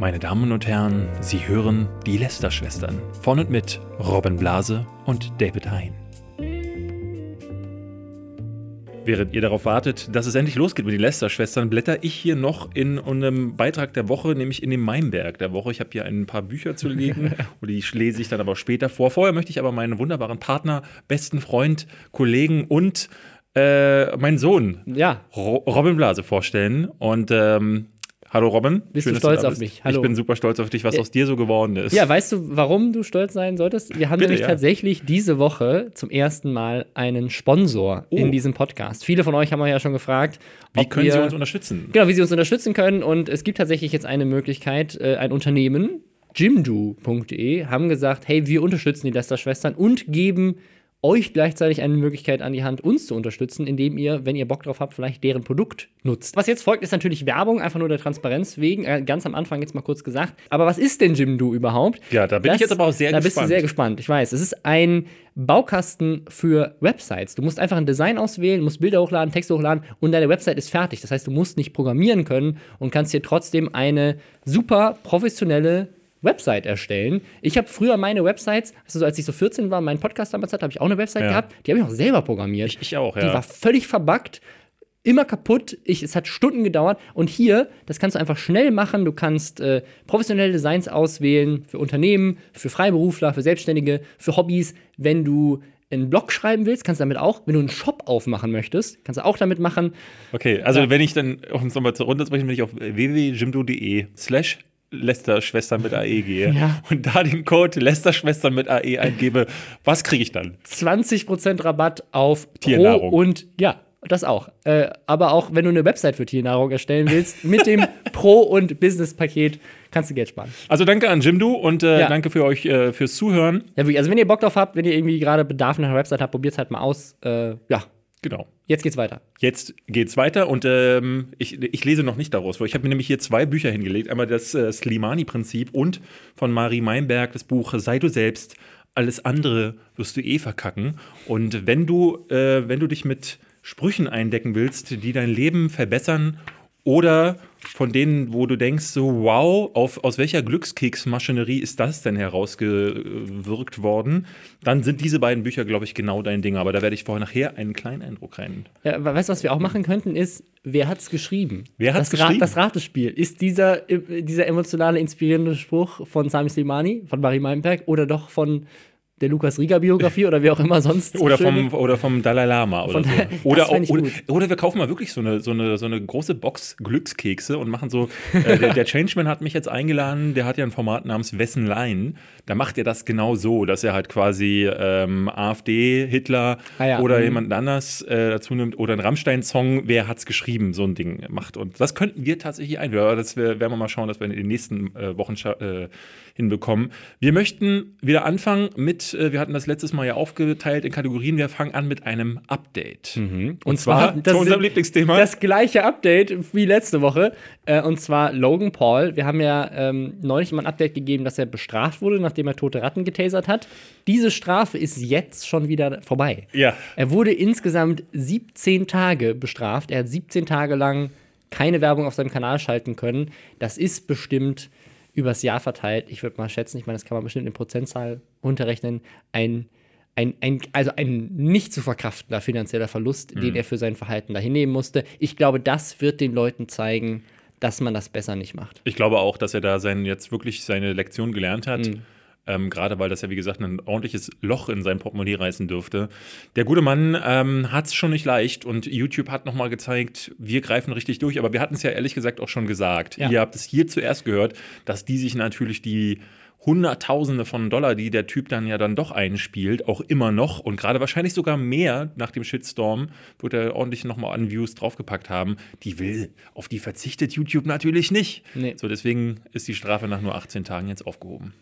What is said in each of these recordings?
Meine Damen und Herren, Sie hören die Lester-Schwestern von und mit Robin Blase und David Hein. Während ihr darauf wartet, dass es endlich losgeht mit den Lester-Schwestern, blätter ich hier noch in einem Beitrag der Woche, nämlich in dem Meinberg der Woche. Ich habe hier ein paar Bücher zu legen und die lese ich dann aber später vor. Vorher möchte ich aber meinen wunderbaren Partner, besten Freund, Kollegen und äh, meinen Sohn, Ja, Ro Robin Blase, vorstellen. Und ähm, hallo Robin. Bist du dass stolz da auf bist. mich? Hallo. Ich bin super stolz auf dich, was Ja. aus dir so geworden ist. ja, weißt du, warum du stolz sein solltest? Wir haben Bitte, nämlich ja. tatsächlich diese Woche zum ersten Mal einen Sponsor Oh. in diesem Podcast. Viele von euch haben ja schon gefragt, Wie können wir, Sie uns unterstützen? Genau, wie sie uns unterstützen können. Und es gibt tatsächlich jetzt eine Möglichkeit, äh, ein Unternehmen, jimdo.de, haben gesagt, hey, wir unterstützen die Lester-Schwestern und geben euch gleichzeitig eine Möglichkeit an die Hand, uns zu unterstützen, indem ihr, wenn ihr Bock drauf habt, vielleicht deren Produkt nutzt. Was jetzt folgt, ist natürlich Werbung, einfach nur der Transparenz wegen. Äh, ganz am Anfang jetzt mal kurz gesagt. Aber was ist denn Jimdo überhaupt? Ja, da bin ich jetzt aber auch sehr da bist du gespannt. sehr gespannt, ich weiß. Es ist ein Baukasten für Websites. Du musst einfach ein Design auswählen, musst Bilder hochladen, Texte hochladen und deine Website ist fertig. Das heißt, du musst nicht programmieren können und kannst dir trotzdem eine super professionelle Website erstellen. Ich habe früher meine Websites, also als ich so 14 war, meinen Podcast damals hatte, habe ich auch eine Website Ja. gehabt, die habe ich auch selber programmiert. Ich, ich auch, Die ja. war völlig verbuggt, immer kaputt. Ich, es hat Stunden gedauert. Und hier, das kannst du einfach schnell machen. Du kannst äh, professionelle Designs auswählen für Unternehmen, für Freiberufler, für Selbstständige, für Hobbys. Wenn du einen Blog schreiben willst, kannst du damit auch. Wenn du einen Shop aufmachen möchtest, kannst du auch damit machen. Okay, also wenn ich dann, um es nochmal zu runterzubrechen, wenn ich auf www.jimdo.de slash Lester-Schwestern mit AE gehe Ja. und da den Code Lester-Schwestern mit AE eingebe, was kriege ich dann? 20% Rabatt auf Tiernahrung. Pro und ja, das auch. Äh, aber auch wenn du eine Website für Tiernahrung erstellen willst, mit dem Pro- und Business-Paket kannst du Geld sparen. Also danke an Jimdo und äh, Ja. danke für euch äh, fürs Zuhören. Ja. Also, wenn ihr Bock drauf habt, wenn ihr irgendwie gerade Bedarf nach einer Website habt, probiert es halt mal aus. Äh, ja, Genau. jetzt geht's weiter. Jetzt geht's weiter und ähm, ich, ich lese noch nicht daraus, weil ich habe mir nämlich hier zwei Bücher hingelegt. Einmal das äh, Slimani-Prinzip und von Marie Meinberg das Buch Sei du selbst, alles andere wirst du eh verkacken. Und wenn du, äh, wenn du dich mit Sprüchen eindecken willst, die dein Leben verbessern oder von denen, wo du denkst, so wow, auf, aus welcher Glückskeksmaschinerie ist das denn herausgewirkt worden, dann sind diese beiden Bücher, glaube ich, genau dein Ding. Aber da werde ich vorher nachher einen kleinen Eindruck rein. Ja, weißt du, was wir auch machen könnten, ist, wer hat's geschrieben? Wer das Ra- geschrieben? das Ratespiel. Ist dieser, äh, dieser emotionale, inspirierende Spruch von Sami Slimani, von Marie Meinberg oder doch von der Lukas Rieger-Biografie oder wie auch immer sonst? Oder vom, oder vom Dalai Lama oder Von so. der- Oder, auch, oder, oder wir kaufen mal wirklich so eine, so eine, so eine große Box Glückskekse und machen so. Äh, der, der Changeman hat mich jetzt eingeladen, der hat ja ein Format namens Wessen Line. Da macht er das genau so, dass er halt quasi ähm, AfD, Hitler Ah ja, oder mhm. jemanden anders äh, dazu nimmt oder einen Rammstein-Song, wer hat's geschrieben, so ein Ding macht. Und das könnten wir tatsächlich einhören. Aber das werden wir mal schauen, dass wir in den nächsten äh, Wochen äh, hinbekommen. Wir möchten wieder anfangen mit, äh, wir hatten das letztes Mal ja aufgeteilt in Kategorien, wir fangen an mit einem Update. Und, Und zwar, zwar, das zu unserem Lieblingsthema. Das gleiche Update wie letzte Woche. Äh, und zwar Logan Paul. Wir haben ja ähm, neulich mal ein Update gegeben, dass er bestraft wurde, nachdem er tote Ratten getasert hat. Diese Strafe ist jetzt schon wieder vorbei. ja. Er wurde insgesamt 17 Tage bestraft. Er hat 17 Tage lang keine Werbung auf seinem Kanal schalten können. Das ist bestimmt übers Jahr verteilt. Ich würde mal schätzen, ich meine, das kann man bestimmt in Prozentzahl runterrechnen. Ein, ein, ein, also ein nicht zu verkraftender finanzieller Verlust, den er für sein Verhalten dahin nehmen musste. Ich glaube, das wird den Leuten zeigen, dass man das besser nicht macht. Ich glaube auch, dass er da sein, jetzt wirklich seine Lektion gelernt hat. Mhm. Ähm, Gerade weil das ja, wie gesagt, ein ordentliches Loch in sein Portemonnaie reißen dürfte. Der gute Mann ähm, hat es schon nicht leicht und YouTube hat nochmal gezeigt, wir greifen richtig durch. Aber wir hatten es ja ehrlich gesagt auch schon gesagt. Ja. Ihr habt es hier zuerst gehört, dass die sich natürlich die Hunderttausende von Dollar, die der Typ dann ja dann doch einspielt, auch immer noch und gerade wahrscheinlich sogar mehr nach dem Shitstorm, wird er ordentlich nochmal an Views draufgepackt haben. Die will, auf die verzichtet YouTube natürlich nicht. Nee. So, deswegen ist die Strafe nach nur 18 Tagen jetzt aufgehoben.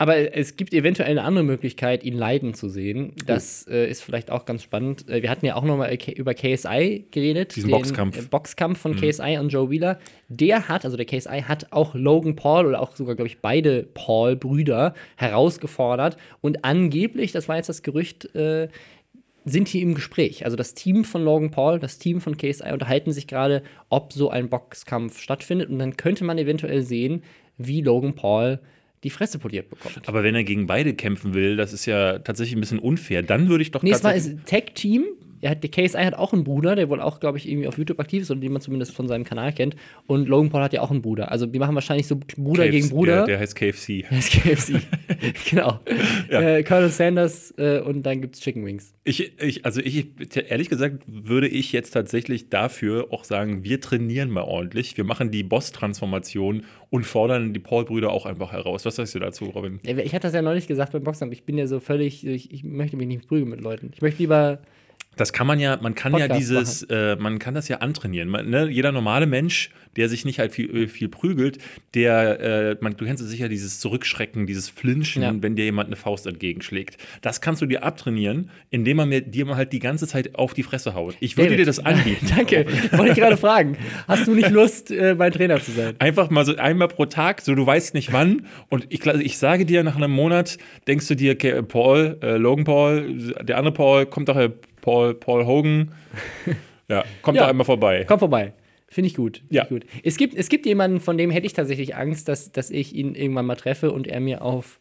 Aber es gibt eventuell eine andere Möglichkeit, ihn leiden zu sehen. Das äh, ist vielleicht auch ganz spannend. Äh, Wir hatten ja auch noch mal K- über KSI geredet. Diesen Boxkampf. äh, Boxkampf von KSI und Joe Wheeler. Der hat, also der KSI hat auch Logan Paul oder auch sogar, glaube ich, beide Paul-Brüder herausgefordert. Und angeblich, das war jetzt das Gerücht, äh, sind die im Gespräch. Also das Team von Logan Paul, das Team von KSI unterhalten sich gerade, ob so ein Boxkampf stattfindet. Und dann könnte man eventuell sehen, wie Logan Paul die Fresse poliert bekommt. Aber wenn er gegen beide kämpfen will, das ist ja tatsächlich ein bisschen unfair. Dann würde ich doch Nee, es war tatsächlich- ist Tag-Team. Er hat, der KSI hat auch einen Bruder, der wohl auch, glaube ich, irgendwie auf YouTube aktiv ist oder den man zumindest von seinem Kanal kennt. Und Logan Paul hat ja auch einen Bruder. Also die machen wahrscheinlich so Bruder KFC, gegen Bruder. Der, der heißt KFC. Das ist KFC. genau. Äh, Colonel Sanders äh, und dann gibt's Chicken Wings. Ich, ich, also ich, ehrlich gesagt, würde ich jetzt tatsächlich dafür auch sagen, wir trainieren mal ordentlich. Wir machen die Boss-Transformation und fordern die Paul-Brüder auch einfach heraus. Was sagst du dazu, Robin? Ja, Ich hatte das ja neulich gesagt beim Boxen, ich bin ja so völlig, ich, ich möchte mich nicht prügeln mit Leuten. Ich möchte lieber, Das kann man ja, man kann ja Podcast dieses, äh, man kann das ja antrainieren. Man, ne? Jeder normale Mensch, der sich nicht halt viel, äh, viel prügelt, der, äh, man, du kennst es sicher, dieses Zurückschrecken, dieses Flinchen, Ja. wenn dir jemand eine Faust entgegenschlägt. Das kannst du dir abtrainieren, indem man mir, dir mal halt die ganze Zeit auf die Fresse haut. Ich würde David. dir das anbieten. Danke, wollte ich gerade fragen. Hast du nicht Lust, äh, mein Trainer zu sein? Einfach mal so einmal pro Tag, so du weißt nicht wann. Und ich, ich sage dir, nach einem Monat denkst du dir, okay, Paul, äh, Logan Paul, der andere Paul, kommt doch äh, Paul, Paul Hogan. Ja, kommt Ja. doch einmal vorbei. Komm vorbei. Finde ich gut. Find Ja. Ich gut. Es, gibt, es gibt jemanden, von dem hätte ich tatsächlich Angst, dass, dass ich ihn irgendwann mal treffe und er mir auf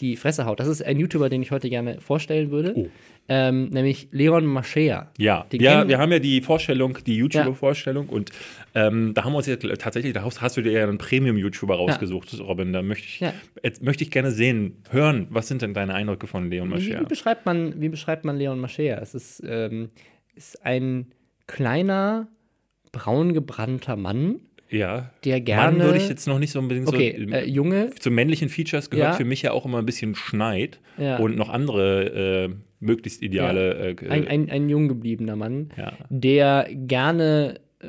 die Fresse haut. Das ist ein YouTuber, den ich heute gerne vorstellen würde. Oh. Ähm, nämlich Leon Maschea. Ja, Den ja wir haben ja die Vorstellung, die YouTuber-Vorstellung und ähm, da haben wir uns jetzt tatsächlich, da hast, du dir ja einen Premium-YouTuber rausgesucht, Robin. Da möchte ich, Ja. jetzt möchte ich gerne sehen, hören, was sind denn deine Eindrücke von Leon Wie, Mascher? wie, beschreibt man, wie beschreibt man Leon Maschea? Es ist, ähm, ist ein kleiner, braun gebrannter Mann, Ja, der gerne. Mann würde ich jetzt noch nicht so unbedingt okay, so. äh, Junge. zu männlichen Features gehört Ja. für mich ja auch immer ein bisschen Schneid Ja. und noch andere äh, möglichst ideale. Äh, Ein, ein, ein jung gebliebener Mann, der gerne äh,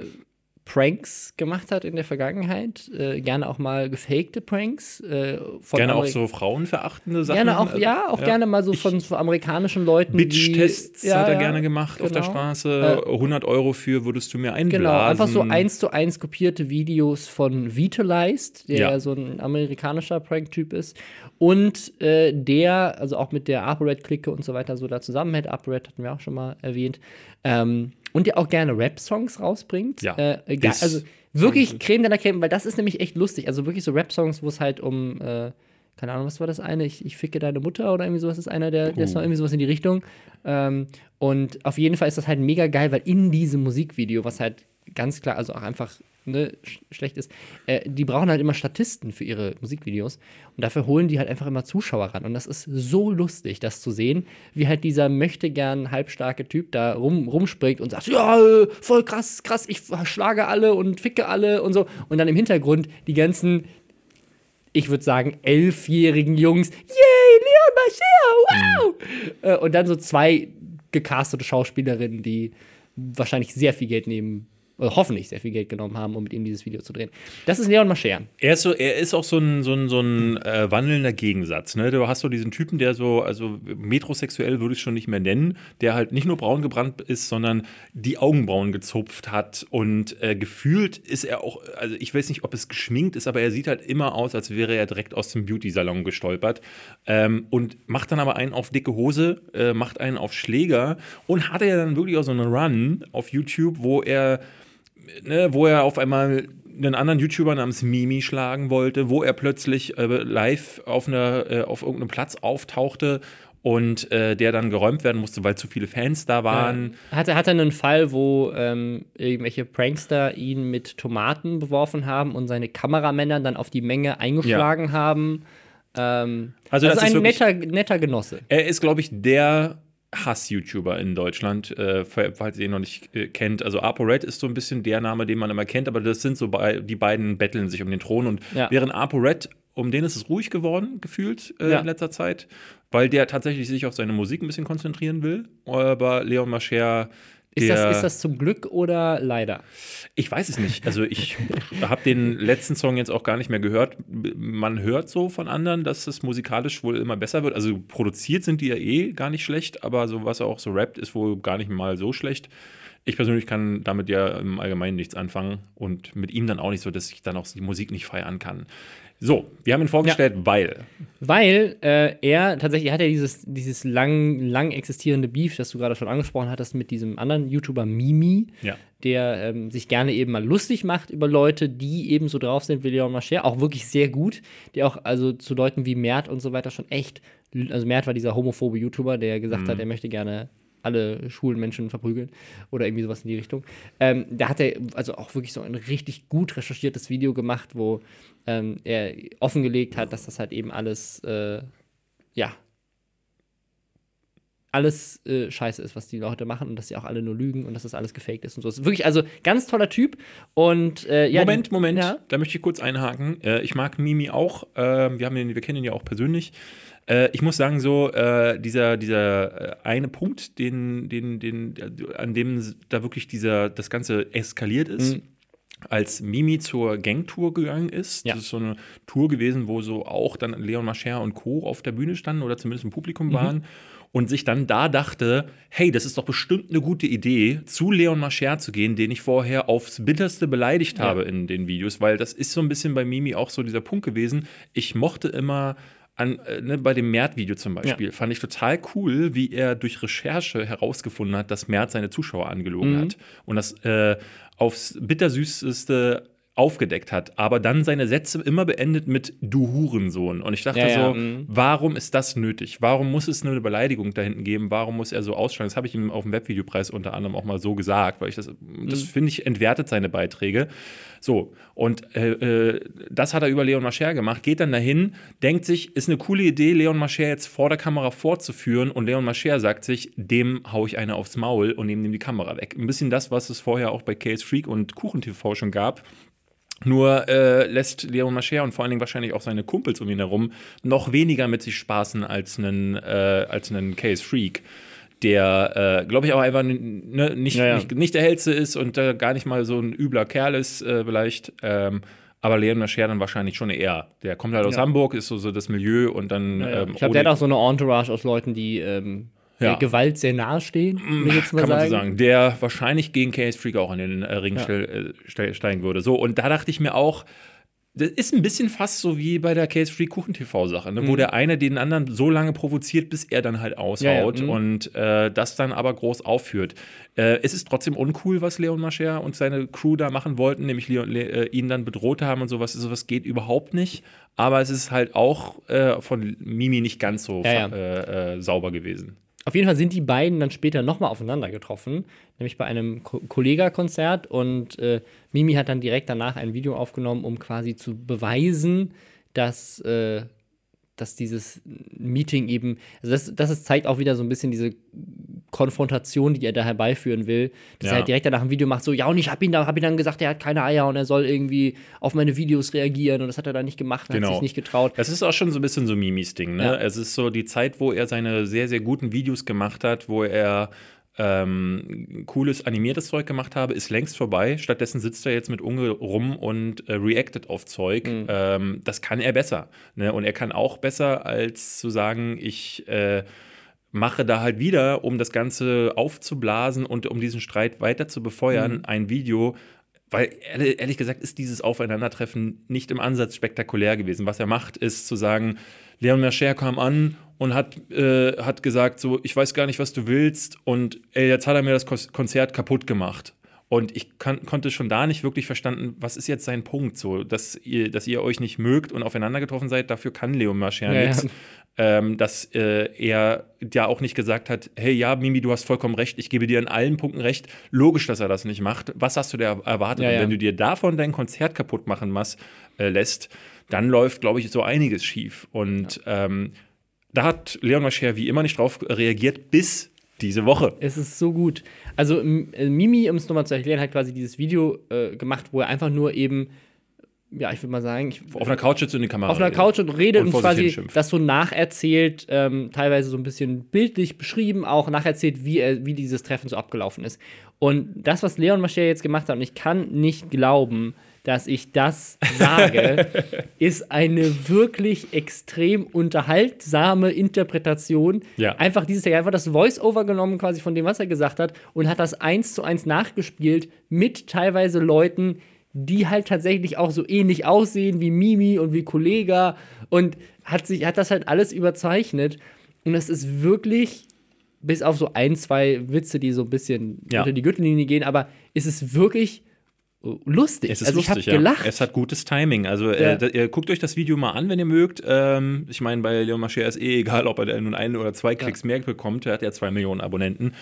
Pranks gemacht hat in der Vergangenheit, äh, gerne auch mal gefakte Pranks. Äh, gerne auch Ameri- so frauenverachtende Sachen. Gerne auch, Also, ja, auch gerne mal so von, von amerikanischen Leuten. Bitch-Tests Ja, hat er ja, gerne gemacht auf der genau. Straße. 100 Euro für würdest du mir einblasen. Genau, einfach so eins zu eins kopierte Videos von Vitalized, der Ja. ja so ein amerikanischer Prank-Typ ist. Und äh, der, also auch mit der ApoRed-Clique und so weiter so da zusammenhält. ApoRed hatten wir auch schon mal erwähnt. Ähm, und der auch gerne Rap-Songs rausbringt. Ja. Äh, ge- also wirklich Creme de la Creme, weil das ist nämlich echt lustig. Also wirklich so Rap-Songs, wo es halt um, äh, keine Ahnung, was war das eine? Ich, ich ficke deine Mutter oder irgendwie sowas ist einer der, der Uh. Song, irgendwie sowas in die Richtung. Ähm, und auf jeden Fall ist das halt mega geil, weil in diesem Musikvideo, was halt ganz klar, also auch einfach ne, sch schlecht ist, äh, die brauchen halt immer Statisten für ihre Musikvideos und dafür holen die halt einfach immer Zuschauer ran. Und das ist so lustig, das zu sehen, wie halt dieser möchte gern halbstarke Typ da rum, rumspringt und sagt, ja, äh, voll krass, krass, ich schlage alle und ficke alle und so. Und dann im Hintergrund die ganzen ich würde sagen, elfjährigen Jungs, yay, Leon Mascher, wow! Äh, und dann so zwei gecastete Schauspielerinnen, die wahrscheinlich sehr viel Geld nehmen, oder hoffentlich sehr viel Geld genommen haben, um mit ihm dieses Video zu drehen. Das ist Leon Mascher. Er ist, so, er ist auch so ein, so ein, so ein äh, wandelnder Gegensatz. Ne? Du hast so diesen Typen, der so, also metrosexuell würde ich schon nicht mehr nennen, der halt nicht nur braun gebrannt ist, sondern die Augenbrauen gezupft hat. Und äh, gefühlt ist er auch, also ich weiß nicht, ob es geschminkt ist, aber er sieht halt immer aus, als wäre er direkt aus dem Beauty-Salon gestolpert. Ähm, und macht dann aber einen auf dicke Hose, äh, macht einen auf Schläger und hatte ja dann wirklich auch so einen Run auf YouTube, wo er ne, wo er auf einmal einen anderen YouTuber namens Mimi schlagen wollte, wo er plötzlich äh, live auf, einer, äh, auf irgendeinem Platz auftauchte und äh, der dann geräumt werden musste, weil zu viele Fans da waren. Hatte, hatte einen Fall, wo ähm, irgendwelche Prankster ihn mit Tomaten beworfen haben und seine Kameramänner dann auf die Menge eingeschlagen haben. Ähm, Also das ist ein netter, netter Genosse. Er ist, glaube ich, der Hass-YouTuber in Deutschland, äh, falls ihr ihn noch nicht äh, kennt. Also ApoRed ist so ein bisschen der Name, den man immer kennt, aber das sind so bei, die beiden betteln sich um den Thron und Ja. während ApoRed, um den ist es ruhig geworden, gefühlt äh, Ja. in letzter Zeit, weil der tatsächlich sich auf seine Musik ein bisschen konzentrieren will. Aber Leon Mascher, Ist das, ist das zum Glück oder leider? ich weiß es nicht. Also ich habe den letzten Song jetzt auch gar nicht mehr gehört. Man hört so von anderen, dass es musikalisch wohl immer besser wird. Also produziert sind die ja eh gar nicht schlecht, aber so was er auch so rappt, ist wohl gar nicht mal so schlecht. Ich persönlich kann damit ja im Allgemeinen nichts anfangen und mit ihm dann auch nicht so, dass ich dann auch die Musik nicht feiern kann. So, wir haben ihn vorgestellt, ja. weil. Weil äh, er tatsächlich, er hat ja dieses, dieses lang, lang existierende Beef, das du gerade schon angesprochen hattest, mit diesem anderen YouTuber Mimi, ja. der ähm, sich gerne eben mal lustig macht über Leute, die eben so drauf sind wie Leon Mascher, auch wirklich sehr gut, der auch also zu Leuten wie Mert und so weiter schon echt, also Mert war dieser homophobe YouTuber, der gesagt mhm. hat, er möchte gerne alle schwulen Menschen verprügeln oder irgendwie sowas in die Richtung. Ähm, da hat er also auch wirklich so ein richtig gut recherchiertes Video gemacht, wo ähm, er offengelegt hat, dass das halt eben alles, äh, ja, alles äh, scheiße ist, was die Leute machen und dass sie auch alle nur lügen und dass das alles gefaked ist und so. Das ist wirklich, also ganz toller Typ. Und äh, ja. Moment, Moment, ja? da möchte ich kurz einhaken. Äh, ich mag Mimi auch. Ähm, wir, haben ihn, wir kennen ihn ja auch persönlich. Äh, ich muss sagen, so, äh, dieser, dieser äh, eine Punkt, den, den, den, an dem da wirklich dieser, das Ganze eskaliert ist. Mhm als Mimi zur Gangtour gegangen ist. Ja. Das ist so eine Tour gewesen, wo so auch dann Leon Mascher und Co. auf der Bühne standen oder zumindest im Publikum mhm. waren. Mhm. Und sich dann da dachte, hey, das ist doch bestimmt eine gute Idee, zu Leon Mascher zu gehen, den ich vorher aufs Bitterste beleidigt ja. habe in den Videos, weil das ist so ein bisschen bei Mimi auch so dieser Punkt gewesen. Ich mochte immer an, äh, ne, bei dem Mert-Video zum Beispiel, ja. fand ich total cool, wie er durch Recherche herausgefunden hat, dass Mert seine Zuschauer angelogen mhm. hat. Und das äh, aufs bittersüßeste aufgedeckt hat, aber dann seine Sätze immer beendet mit Du Hurensohn. Und ich dachte ja, ja, so, mh. warum ist das nötig? Warum muss es eine Beleidigung da hinten geben? Warum muss er so ausschlagen? Das habe ich ihm auf dem Webvideopreis unter anderem auch mal so gesagt, weil ich das, das mhm. finde ich, entwertet seine Beiträge. So, und äh, äh, das hat er über Leon Mascher gemacht, geht dann dahin, denkt sich, ist eine coole Idee, Leon Mascher jetzt vor der Kamera vorzuführen und Leon Mascher sagt sich, dem hau ich eine aufs Maul und nehme ihm die Kamera weg. Ein bisschen das, was es vorher auch bei Case Freak und KuchenTV schon gab nur äh, lässt Leon Mascher und vor allen Dingen wahrscheinlich auch seine Kumpels um ihn herum noch weniger mit sich spaßen als einen, äh, als einen Case Freak, der, äh, glaube ich, auch einfach ne, nicht, ja, ja. nicht, nicht, der hellste ist und äh, gar nicht mal so ein übler Kerl ist, äh, vielleicht. Ähm, aber Leon Mascher dann wahrscheinlich schon eher. Der kommt halt aus ja. Hamburg, ist so, so das Milieu und dann. Ähm, ich glaube, der hat auch so eine Entourage aus Leuten, die ähm, ja. Gewalt sehr nahe stehen, will ich jetzt mal Kann man sagen. so sagen. Der wahrscheinlich gegen Case Freak auch in den äh, Ring ja. äh, steigen würde. So, und da dachte ich mir auch, das ist ein bisschen fast so wie bei der Case Free Kuchen TV Sache, ne? mhm. wo der eine den anderen so lange provoziert, bis er dann halt aushaut ja, ja. Mhm. und äh, das dann aber groß aufführt. Äh, es ist trotzdem uncool, was Leon Mascher und seine Crew da machen wollten, nämlich Leon, Le äh, ihn dann bedroht haben und sowas. Sowas geht überhaupt nicht. Aber es ist halt auch äh, von Mimi nicht ganz so ja, sauber gewesen. Auf jeden Fall sind die beiden dann später nochmal aufeinander getroffen, nämlich bei einem Ko Kollega-Konzert und äh, Mimi hat dann direkt danach ein Video aufgenommen, um quasi zu beweisen, dass äh, dass dieses Meeting eben, also das, das zeigt auch wieder so ein bisschen diese Konfrontation, die er da herbeiführen will, dass ja. er halt direkt danach ein Video macht, so, ja, und ich habe ihn, da, hab ihn dann gesagt, er hat keine Eier und er soll irgendwie auf meine Videos reagieren und das hat er dann nicht gemacht, genau. hat sich nicht getraut. Das ist auch schon so ein bisschen so Mimis Ding, ne? Ja. Es ist so die Zeit, wo er seine sehr, sehr guten Videos gemacht hat, wo er ähm, cooles animiertes Zeug gemacht habe, ist längst vorbei. Stattdessen sitzt er jetzt mit Unge rum und äh, reactet auf Zeug. Mhm. Ähm, das kann er besser. Ne? Und er kann auch besser, als zu sagen, ich äh, mache da halt wieder, um das Ganze aufzublasen und um diesen Streit weiter zu befeuern, mhm. ein Video, weil ehrlich gesagt ist dieses Aufeinandertreffen nicht im Ansatz spektakulär gewesen. Was er macht, ist zu sagen, Leon Mercher kam an und hat, äh, hat gesagt, so, ich weiß gar nicht, was du willst und ey, jetzt hat er mir das Konzert kaputt gemacht. Und ich kann, konnte schon da nicht wirklich verstanden, was ist jetzt sein Punkt, so, dass ihr, dass ihr euch nicht mögt und aufeinander getroffen seid, dafür kann Leon Marcher ja, nichts. Ja. Ähm, dass äh, er ja auch nicht gesagt hat, hey, ja, Mimi, du hast vollkommen recht, ich gebe dir in allen Punkten recht. Logisch, dass er das nicht macht. Was hast du da erwartet? Ja, und wenn du dir davon dein Konzert kaputt machen äh, lässt, dann läuft, glaube ich, so einiges schief. Und ähm, da hat Leon Mascher wie immer nicht drauf reagiert, bis diese Woche. Es ist so gut. Also äh, Mimi, um es nochmal zu erklären, hat quasi dieses Video äh, gemacht, wo er einfach nur eben, ja, ich würde mal sagen, ich, auf einer Couch sitzt in die Kamera. Auf einer Couch und redet und, und quasi das so nacherzählt, ähm, teilweise so ein bisschen bildlich beschrieben, auch nacherzählt, wie, er, wie dieses Treffen so abgelaufen ist. Und das, was Leon Mascher jetzt gemacht hat, und ich kann nicht glauben, dass ich das sage, ist eine wirklich extrem unterhaltsame Interpretation. Ja. Einfach dieses, hat einfach das Voice-Over genommen quasi von dem, was er gesagt hat und hat das eins zu eins nachgespielt mit teilweise Leuten, die halt tatsächlich auch so ähnlich aussehen wie Mimi und wie Kollega und hat sich, hat das halt alles überzeichnet. Und es ist wirklich, bis auf so ein, zwei Witze, die so ein bisschen Ja. unter die Gürtellinie gehen, aber es ist wirklich lustig. Es ist also lustig, ich habe gelacht. ja. Es hat gutes Timing. Also Ja. äh, da, ihr guckt euch das Video mal an, wenn ihr mögt. Ähm, ich meine, bei Leon Mascher ist eh egal, ob er nun ein oder zwei Klicks mehr bekommt. Er hat ja zwei Millionen Abonnenten.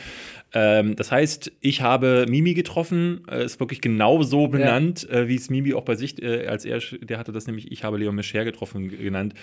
Ähm, das heißt, ich habe Mimi getroffen. Äh, ist wirklich genau so benannt, äh, wie es Mimi auch bei sich, äh, als er, der hatte das nämlich, ich habe Leon Mascher getroffen genannt.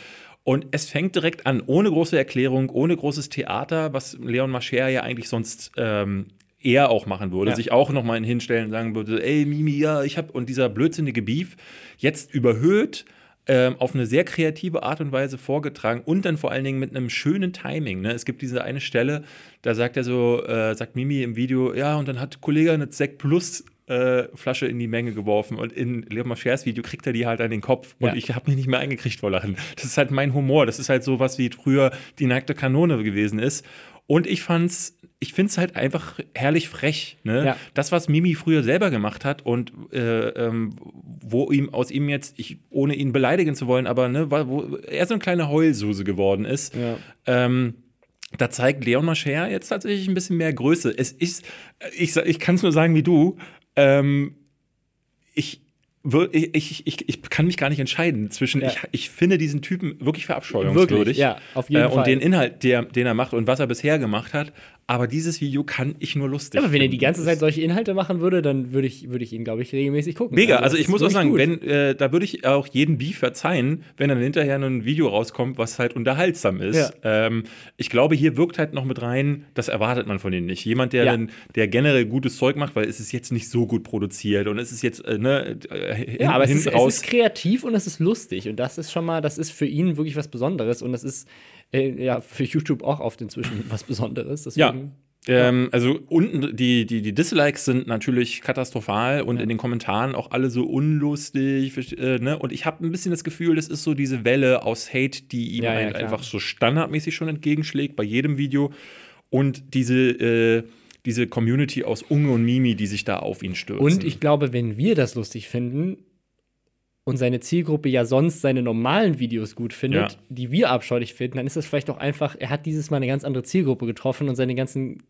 Und es fängt direkt an, ohne große Erklärung, ohne großes Theater, was Leon Mascher ja eigentlich sonst ähm, eher auch machen würde, Ja. sich auch noch mal hinstellen und sagen würde, ey Mimi, ja, ich habe und dieser blödsinnige Beef jetzt überhöht ähm, auf eine sehr kreative Art und Weise vorgetragen und dann vor allen Dingen mit einem schönen Timing. Ne? Es gibt diese eine Stelle, da sagt er so, äh, sagt Mimi im Video, ja, und dann hat Kollege eine Sekt Plus äh, Flasche in die Menge geworfen und in Leon Maschers Video kriegt er die halt an den Kopf und Ja. ich habe mich nicht mehr eingekriegt vor Lachen. Das ist halt mein Humor. Das ist halt so was wie früher die nackte Kanone gewesen ist. Und ich fand's, ich finde es halt einfach herrlich frech. Ne? Ja. Das, was Mimi früher selber gemacht hat und äh, ähm, wo ihm aus ihm jetzt, ich, ohne ihn beleidigen zu wollen, aber ne, wo er so eine kleine Heulsuse geworden ist. Ja. Ähm, da zeigt Leon Mascher jetzt tatsächlich ein bisschen mehr Größe. Es ist, ich, ich kann es nur sagen wie du, ähm, ich, ich, ich, ich, kann mich gar nicht entscheiden zwischen, Ja. ich, ich finde diesen Typen wirklich verabscheuungswürdig. Wirklich, ja, auf jeden äh, Fall. Und den Inhalt, der, den er macht und was er bisher gemacht hat. Aber dieses Video kann ich nur lustig aber wenn er die ganze Zeit solche Inhalte machen würde, dann würde ich, würde ich ihn, glaube ich, regelmäßig gucken. Mega, also das ich muss auch sagen, gut. wenn, äh, da würde ich auch jeden Beef verzeihen, wenn dann hinterher ein Video rauskommt, was halt unterhaltsam ist. Ähm, ich glaube, hier wirkt halt noch mit rein, das erwartet man von denen nicht. Jemand, der, Ja. dann, der generell gutes Zeug macht, weil es ist jetzt nicht so gut produziert und es ist jetzt, äh, ne, äh, Ja, aber es ist, es ist kreativ und es ist lustig. Und das ist schon mal, das ist für ihn wirklich was Besonderes. Und das ist äh, ja für YouTube auch oft inzwischen was Besonderes. Ja. Deswegen, Ähm, also unten, die, die, die Dislikes sind natürlich katastrophal und in den Kommentaren auch alle so unlustig. Äh, ne? Und ich habe ein bisschen das Gefühl, das ist so diese Welle aus Hate, die ihm Ja, ja, klar. einfach so standardmäßig schon entgegenschlägt bei jedem Video. Und diese, äh, diese Community aus Unge und Mimi, die sich da auf ihn stürzen. Und ich glaube, wenn wir das lustig finden und seine Zielgruppe ja sonst seine normalen Videos gut findet, Ja. die wir abscheulich finden, dann ist das vielleicht auch einfach, er hat dieses Mal eine ganz andere Zielgruppe getroffen und seine ganzen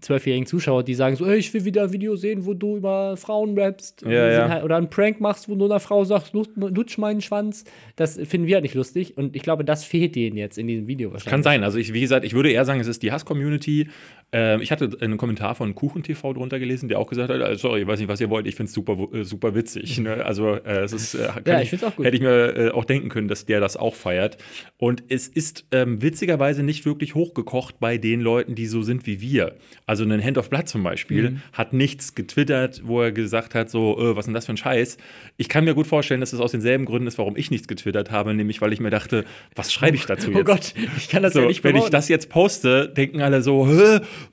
zwölfjährigen Zuschauer, die sagen so, ey, ich will wieder ein Video sehen, wo du über Frauen rappst Ja, ja. Halt, oder einen Prank machst, wo du einer Frau sagst, lutsch, meinen Schwanz. Das finden wir halt nicht lustig und ich glaube, das fehlt denen jetzt in diesem Video wahrscheinlich. Kann sein. Also ich, wie gesagt, ich würde eher sagen, es ist die Hass-Community. Ähm, ich hatte einen Kommentar von KuchenTV drunter gelesen, der auch gesagt hat, also, sorry, ich weiß nicht, was ihr wollt, ich finde es super, äh, super witzig. Ne? Also äh, es ist, äh, Ja, ich find's auch gut. Hätte ich mir äh, auch denken können, dass der das auch feiert. Und es ist ähm, witzigerweise nicht wirklich hochgekocht bei den Leuten, die so sind wie wir. Also ein Hand of Blood zum Beispiel Mhm. hat nichts getwittert, wo er gesagt hat, so, äh, was ist denn das für ein Scheiß? Ich kann mir gut vorstellen, dass es aus denselben Gründen ist, warum ich nichts getwittert habe, nämlich weil ich mir dachte, was schreibe ich dazu jetzt? Oh Gott, ich kann das So, ja nicht wenn ich behaupten. das jetzt poste, denken alle so,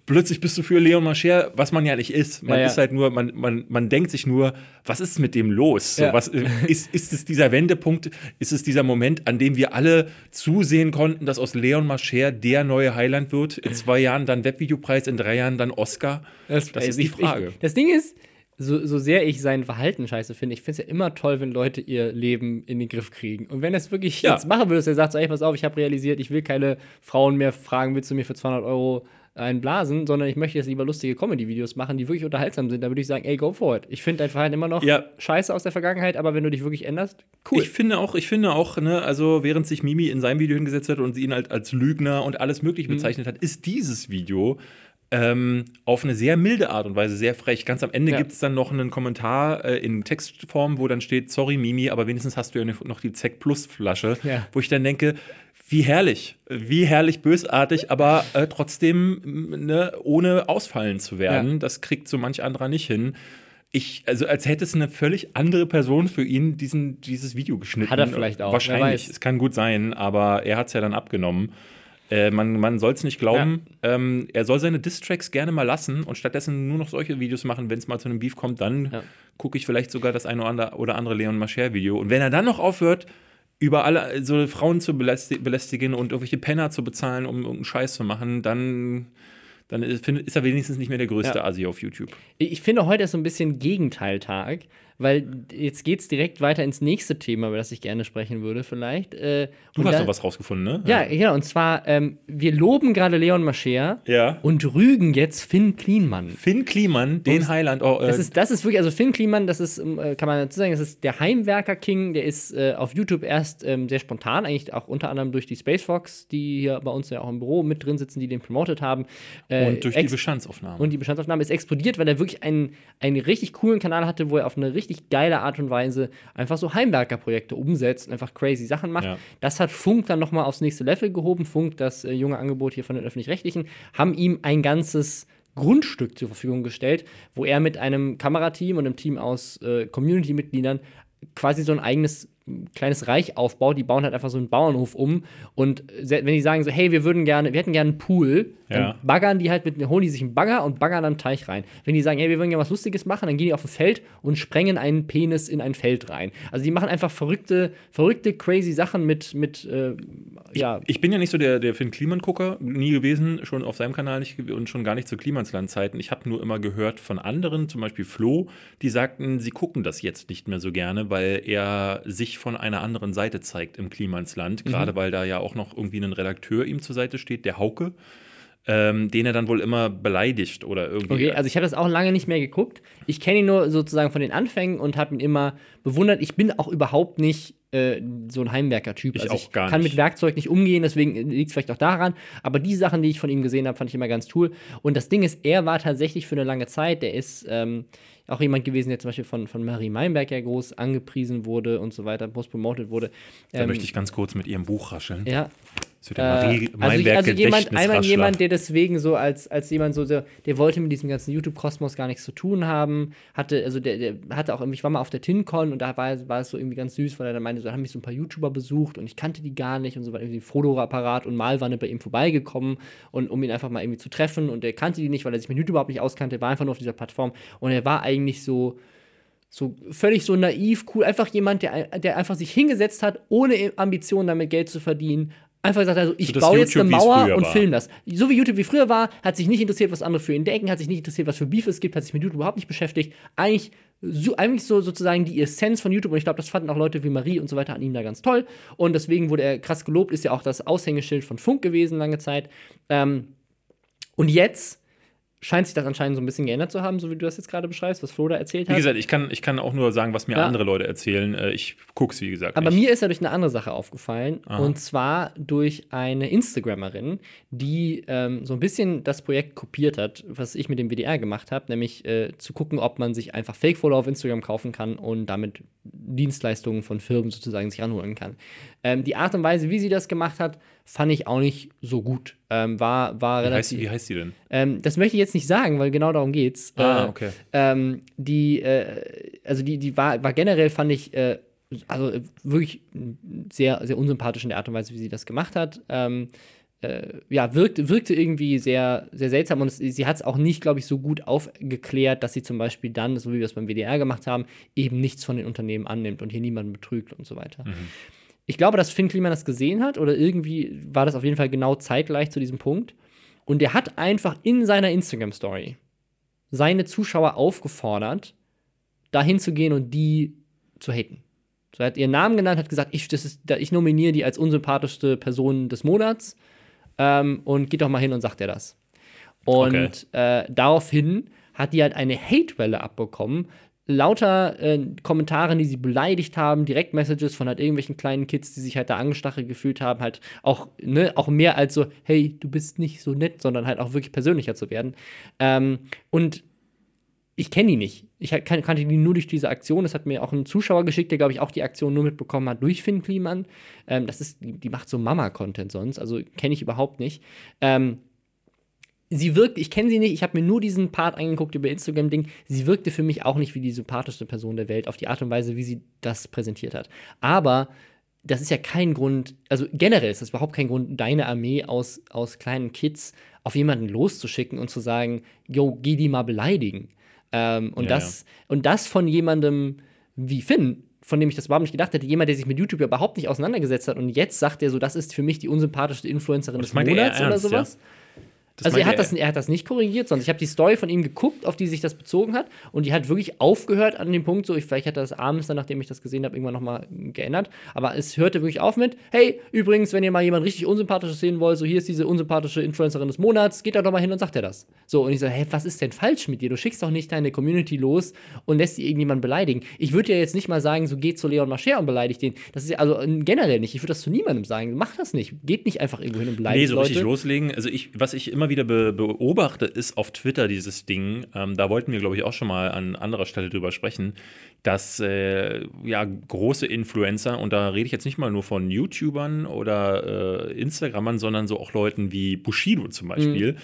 plötzlich bist du für Leon Mascher, was man ja nicht ist. Man Ja, ja. ist halt nur, man, man, man denkt sich nur, was ist mit dem los? So, Ja. was, äh, ist, ist es dieser Wendepunkt, ist es dieser Moment, an dem wir alle zusehen konnten, dass aus Leon Mascher der neue Highland wird? In zwei Jahren dann Webvideopreis, in drei Jahren dann Oscar? Das, ist die Frage. Ich, das Ding ist, so, so sehr ich sein Verhalten scheiße finde, ich finde es ja immer toll, wenn Leute ihr Leben in den Griff kriegen. Und wenn er es wirklich Ja. jetzt machen würde, dass er sagt, so, ey, pass auf, ich habe realisiert, ich will keine Frauen mehr fragen, willst du mir für 200 Euro einblasen, sondern ich möchte jetzt lieber lustige Comedy-Videos machen, die wirklich unterhaltsam sind, dann würde ich sagen, ey, go for it. Ich finde dein Verhalten immer noch Ja. scheiße aus der Vergangenheit, aber wenn du dich wirklich änderst, cool. Ich finde auch, ich finde auch, ne, also während sich Mimi in seinem Video hingesetzt hat und sie ihn halt als Lügner und alles Mögliche Mhm. bezeichnet hat, ist dieses Video ähm, auf eine sehr milde Art und Weise sehr frech. Ganz am Ende Ja. gibt es dann noch einen Kommentar äh, in Textform, wo dann steht, sorry Mimi, aber wenigstens hast du ja noch die Zeck Plus Flasche, Ja. wo ich dann denke, wie herrlich, wie herrlich bösartig, aber äh, trotzdem ne, ohne ausfallen zu werden. Ja. Das kriegt so manch anderer nicht hin. Ich, also als hätte es eine völlig andere Person für ihn diesen, dieses Video geschnitten. Hat er vielleicht auch, Wahrscheinlich. Es kann gut sein, aber er hat es ja dann abgenommen. Äh, man man soll es nicht glauben. Ähm, er soll seine Distracks gerne mal lassen und stattdessen nur noch solche Videos machen. Wenn es mal zu einem Beef kommt, dann Ja. gucke ich vielleicht sogar das eine oder andere Leon Mascher-Video. Und wenn er dann noch aufhört, über alle so Frauen zu belästigen und irgendwelche Penner zu bezahlen, um irgendeinen Scheiß zu machen, dann dann ist, er wenigstens nicht mehr der größte ja. Asi auf YouTube. Ich finde, heute ist so ein bisschen Gegenteiltag weil jetzt geht es direkt weiter ins nächste Thema, über das ich gerne sprechen würde, vielleicht. Äh, du hast da, doch was rausgefunden, ne? Ja, ja, genau. Und zwar, ähm, wir loben gerade Leon Mascher ja. und rügen jetzt Finn Kliman. Finn Kliman, den Highland. Oh, äh, das, ist, das ist wirklich, also Finn Kliman, das ist, äh, kann man dazu sagen, das ist der Heimwerker-King, der ist äh, auf YouTube erst ähm, sehr spontan, eigentlich auch unter anderem durch die Space Fox, die hier bei uns ja auch im Büro mit drin sitzen, die den promotet haben. Äh, und durch die Bestandsaufnahme. Und die Bestandsaufnahme ist explodiert, weil er wirklich einen, einen richtig coolen Kanal hatte, wo er auf eine richtig richtig geile Art und Weise einfach so Heimwerkerprojekte umsetzt, einfach crazy Sachen macht. Ja. Das hat Funk dann nochmal aufs nächste Level gehoben. Funk, das äh, junge Angebot hier von den Öffentlich-Rechtlichen, haben ihm ein ganzes Grundstück zur Verfügung gestellt, wo er mit einem Kamerateam und einem Team aus äh, Community-Mitgliedern quasi so ein eigenes kleines Reich aufbaut. Die bauen halt einfach so einen Bauernhof um. Und wenn die sagen so, hey, wir würden gerne, wir hätten gerne einen Pool, dann ja. baggern die halt mit, holen die sich einen Bagger und baggern dann einen Teich rein. Wenn die sagen, hey, wir würden gerne was Lustiges machen, dann gehen die auf ein Feld und sprengen einen Penis in ein Feld rein. Also die machen einfach verrückte, verrückte, crazy Sachen mit, mit äh, ja. Ich, ich, bin ja nicht so der, der Finn Kliman-Gucker, nie gewesen, schon auf seinem Kanal nicht und schon gar nicht zu Klimansland-Zeiten. Ich habe nur immer gehört von anderen, zum Beispiel Flo, die sagten, sie gucken das jetzt nicht mehr so gerne, weil er sich von einer anderen Seite zeigt im Klimansland. Mhm. Gerade weil da ja auch noch irgendwie ein Redakteur ihm zur Seite steht, der Hauke. Ähm, den er dann wohl immer beleidigt oder irgendwie. Okay, also ich habe das auch lange nicht mehr geguckt. Ich kenne ihn nur sozusagen von den Anfängen und habe ihn immer bewundert. Ich bin auch überhaupt nicht äh, so ein Heimwerker-Typ. Ich also ich gar kann nicht. mit Werkzeug nicht umgehen, deswegen liegt es vielleicht auch daran. Aber die Sachen, die ich von ihm gesehen habe, fand ich immer ganz cool. Und das Ding ist, er war tatsächlich für eine lange Zeit, der ist ähm, auch jemand gewesen, der zum Beispiel von, von Marie Meinberg ja groß angepriesen wurde und so weiter, groß promotet wurde. Da ähm, möchte ich ganz kurz mit ihrem Buch rascheln. Ja, zu der Marie äh, also, ich, also jemand, einmal jemand, der deswegen so als, als jemand so, der, der wollte mit diesem ganzen YouTube-Kosmos gar nichts zu tun haben, hatte, also der, der hatte auch, ich war mal auf der TinCon und da war, war es so irgendwie ganz süß, weil er dann meinte, so da haben mich so ein paar YouTuber besucht und ich kannte die gar nicht und so war irgendwie ein Fotoapparat und mal war er bei ihm vorbeigekommen und um ihn einfach mal irgendwie zu treffen und er kannte die nicht, weil er sich mit YouTube überhaupt nicht auskannte, er war einfach nur auf dieser Plattform und er war eigentlich so, so völlig so naiv, cool, einfach jemand, der, der einfach sich hingesetzt hat, ohne Ambitionen damit Geld zu verdienen, Einfach gesagt, also ich so baue jetzt eine Mauer und film das. So wie YouTube wie früher war, hat sich nicht interessiert, was andere für ihn denken, hat sich nicht interessiert, was für Beef es gibt, hat sich mit YouTube überhaupt nicht beschäftigt. Eigentlich so, eigentlich so sozusagen die Essenz von YouTube und ich glaube, das fanden auch Leute wie Marie und so weiter an ihm da ganz toll und deswegen wurde er krass gelobt, ist ja auch das Aushängeschild von Funk gewesen lange Zeit. Ähm, und jetzt scheint sich das anscheinend so ein bisschen geändert zu haben, so wie du das jetzt gerade beschreibst, was Flo da erzählt hat. Wie gesagt, ich kann, ich kann auch nur sagen, was mir ja. andere Leute erzählen. Äh, ich gucke es, wie gesagt. Aber nicht. mir ist ja durch eine andere Sache aufgefallen. Aha. Und zwar durch eine Instagrammerin, die ähm, so ein bisschen das Projekt kopiert hat, was ich mit dem WDR gemacht habe, nämlich äh, zu gucken, ob man sich einfach Fake-Follower auf Instagram kaufen kann und damit Dienstleistungen von Firmen sozusagen sich anholen kann. Ähm, die Art und Weise, wie sie das gemacht hat, fand ich auch nicht so gut. Ähm, war, war wie relativ. Heißt, wie heißt sie denn? Ähm, das möchte ich jetzt nicht sagen, weil genau darum geht's. Ah, äh, okay. Ähm, die, äh, also die, die war, war generell, fand ich, äh, also wirklich sehr, sehr unsympathisch in der Art und Weise, wie sie das gemacht hat. Ähm, äh, ja, wirkte, wirkte irgendwie sehr, sehr seltsam und es, sie hat es auch nicht, glaube ich, so gut aufgeklärt, dass sie zum Beispiel dann, so wie wir es beim WDR gemacht haben, eben nichts von den Unternehmen annimmt und hier niemanden betrügt und so weiter. Mhm. Ich glaube, dass Finn Kliman das gesehen hat oder irgendwie war das auf jeden Fall genau zeitgleich zu diesem Punkt. Und der hat einfach in seiner Instagram-Story seine Zuschauer aufgefordert, dahin zu gehen und die zu haten. So, er hat ihren Namen genannt, hat gesagt, ich, das ist, ich nominiere die als unsympathischste Person des Monats ähm, und geht doch mal hin und sagt er das. Und okay. äh, daraufhin hat die halt eine Hate-Welle abbekommen, lauter äh, Kommentare, die sie beleidigt haben, Direktmessages von halt irgendwelchen kleinen Kids, die sich halt da angestachelt gefühlt haben, halt auch, ne, auch mehr als so, hey, du bist nicht so nett, sondern halt auch wirklich persönlicher zu werden. Ähm, und ich kenne die nicht. Ich kan kannte die nur durch diese Aktion. Das hat mir auch ein Zuschauer geschickt, der, glaube ich, auch die Aktion nur mitbekommen hat durch Finn Kliman. Ähm, das ist, die, die macht so Mama-Content sonst, also kenne ich überhaupt nicht. Ähm, sie wirkt, ich kenne sie nicht, ich habe mir nur diesen Part angeguckt über Instagram-Ding. Sie wirkte für mich auch nicht wie die sympathischste Person der Welt, auf die Art und Weise, wie sie das präsentiert hat. Aber das ist ja kein Grund, also generell ist das überhaupt kein Grund, deine Armee aus, aus kleinen Kids auf jemanden loszuschicken und zu sagen, yo, geh die mal beleidigen. Ähm, und, Ja, das, und das von jemandem wie Finn, von dem ich das überhaupt nicht gedacht hätte, jemand, der sich mit YouTube ja überhaupt nicht auseinandergesetzt hat und jetzt sagt er so, das ist für mich die unsympathischste Influencerin des meint er Monats oder sowas. Das also er hat, das, er hat das nicht korrigiert, sondern ich habe die Story von ihm geguckt, auf die sich das bezogen hat. Und die hat wirklich aufgehört an dem Punkt, so ich, vielleicht hat er das abends dann, nachdem ich das gesehen habe, irgendwann nochmal geändert. Aber es hörte wirklich auf mit, hey, übrigens, wenn ihr mal jemand richtig Unsympathisches sehen wollt, so hier ist diese unsympathische Influencerin des Monats, geht da doch mal hin und sagt er das. So, und ich so, hey, was ist denn falsch mit dir? Du schickst doch nicht deine Community los und lässt die irgendjemand beleidigen. Ich würde ja jetzt nicht mal sagen, so geht zu Leon Mascher und beleidigt den. Das ist ja also generell nicht. Ich würde das zu niemandem sagen. Mach das nicht. Geht nicht einfach irgendwo hin und beleidigt Nee, so Leute. richtig loslegen. Also ich, was ich immer wieder be beobachte, ist auf Twitter dieses Ding. Ähm, da wollten wir, glaube ich, auch schon mal an anderer Stelle drüber sprechen, dass äh, ja große Influencer und da rede ich jetzt nicht mal nur von YouTubern oder äh, Instagrammern, sondern so auch Leuten wie Bushido zum Beispiel,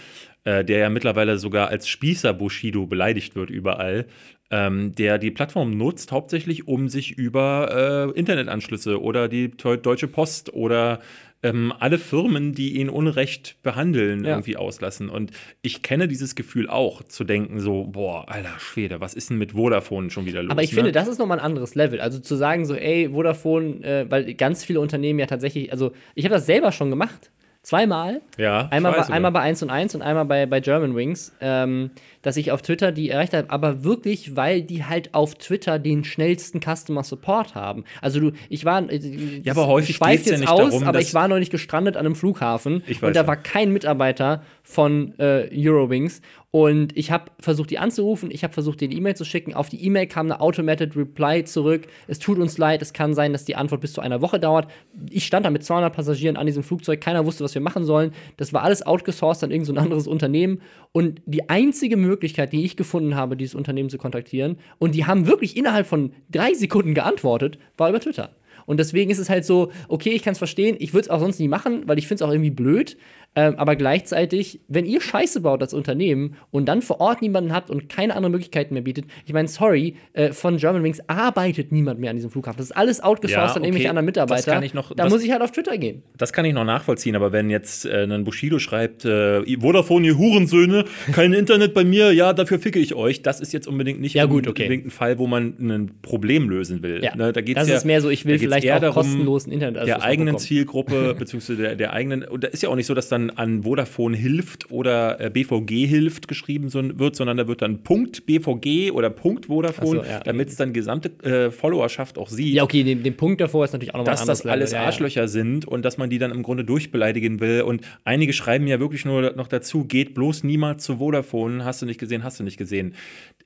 äh, der ja mittlerweile sogar als Spießer Bushido beleidigt wird überall. Ähm, der die Plattform nutzt, hauptsächlich um sich über äh, Internetanschlüsse oder die Deutsche Post oder ähm, alle Firmen, die ihn unrecht behandeln, Ja. irgendwie auslassen. Und ich kenne dieses Gefühl auch, zu denken so, boah, alter Schwede, was ist denn mit Vodafone schon wieder los? Aber ich ne? finde, das ist nochmal ein anderes Level. Also zu sagen, so, ey, Vodafone, äh, weil ganz viele Unternehmen ja tatsächlich, also ich habe das selber schon gemacht. Zweimal. Ja, Einmal, bei, einmal bei 1 und 1 und einmal bei, bei German Wings, ähm, dass ich auf Twitter die erreicht habe, aber wirklich, weil die halt auf Twitter den schnellsten Customer Support haben. Also du, ich war, äh, Ja, aber häufig schweift ja jetzt nicht aus, darum, aber ich war noch nicht gestrandet an einem Flughafen Ich weiß und da ja. war kein Mitarbeiter von äh, Eurowings und ich habe versucht, die anzurufen, ich habe versucht, denen E-Mail zu schicken. Auf die E-Mail kam eine Automated Reply zurück. Es tut uns leid, es kann sein, dass die Antwort bis zu einer Woche dauert. Ich stand da mit 200 Passagieren an diesem Flugzeug, keiner wusste, was wir machen sollen. Das war alles outgesourced an irgendein so anderes Unternehmen. Und die einzige Möglichkeit, die ich gefunden habe, dieses Unternehmen zu kontaktieren, und die haben wirklich innerhalb von drei Sekunden geantwortet, war über Twitter. Und deswegen ist es halt so, okay, ich kann es verstehen, ich würde es auch sonst nie machen, weil ich finde es auch irgendwie blöd. Ähm, aber gleichzeitig, wenn ihr Scheiße baut als Unternehmen und dann vor Ort niemanden habt und keine anderen Möglichkeiten mehr bietet, ich meine, sorry, äh, von Germanwings arbeitet niemand mehr an diesem Flughafen. Das ist alles outgesourced Ja, an irgendwelche okay, anderen Mitarbeiter. noch- da das- muss ich halt auf Twitter gehen. Das kann ich noch nachvollziehen, aber wenn jetzt äh, ein Bushido schreibt, äh, Vodafone, ihr Hurensöhne, kein Internet bei mir, ja, dafür ficke ich euch, das ist jetzt unbedingt nicht Ja, gut, okay. unbedingt ein Fall, wo man ein Problem lösen will. Ja, Ne, da geht's das ja, ist mehr so, ich will vielleicht auch darum, kostenlosen Internet. der eigenen Zielgruppe, beziehungsweise der, der eigenen, und da ist ja auch nicht so, dass dann an Vodafone hilft oder äh, BVG hilft geschrieben wird, sondern da wird dann Punkt BVG oder Punkt Vodafone, so, ja. damit es dann gesamte äh, Followerschaft auch sieht Ja, okay, den, den Punkt davor ist natürlich auch nochmal dass das anderes alles Level. Ja. Arschlöcher sind und dass man die dann im Grunde durchbeleidigen will. Und einige schreiben ja wirklich nur noch dazu, geht bloß niemals zu Vodafone, hast du nicht gesehen, hast du nicht gesehen.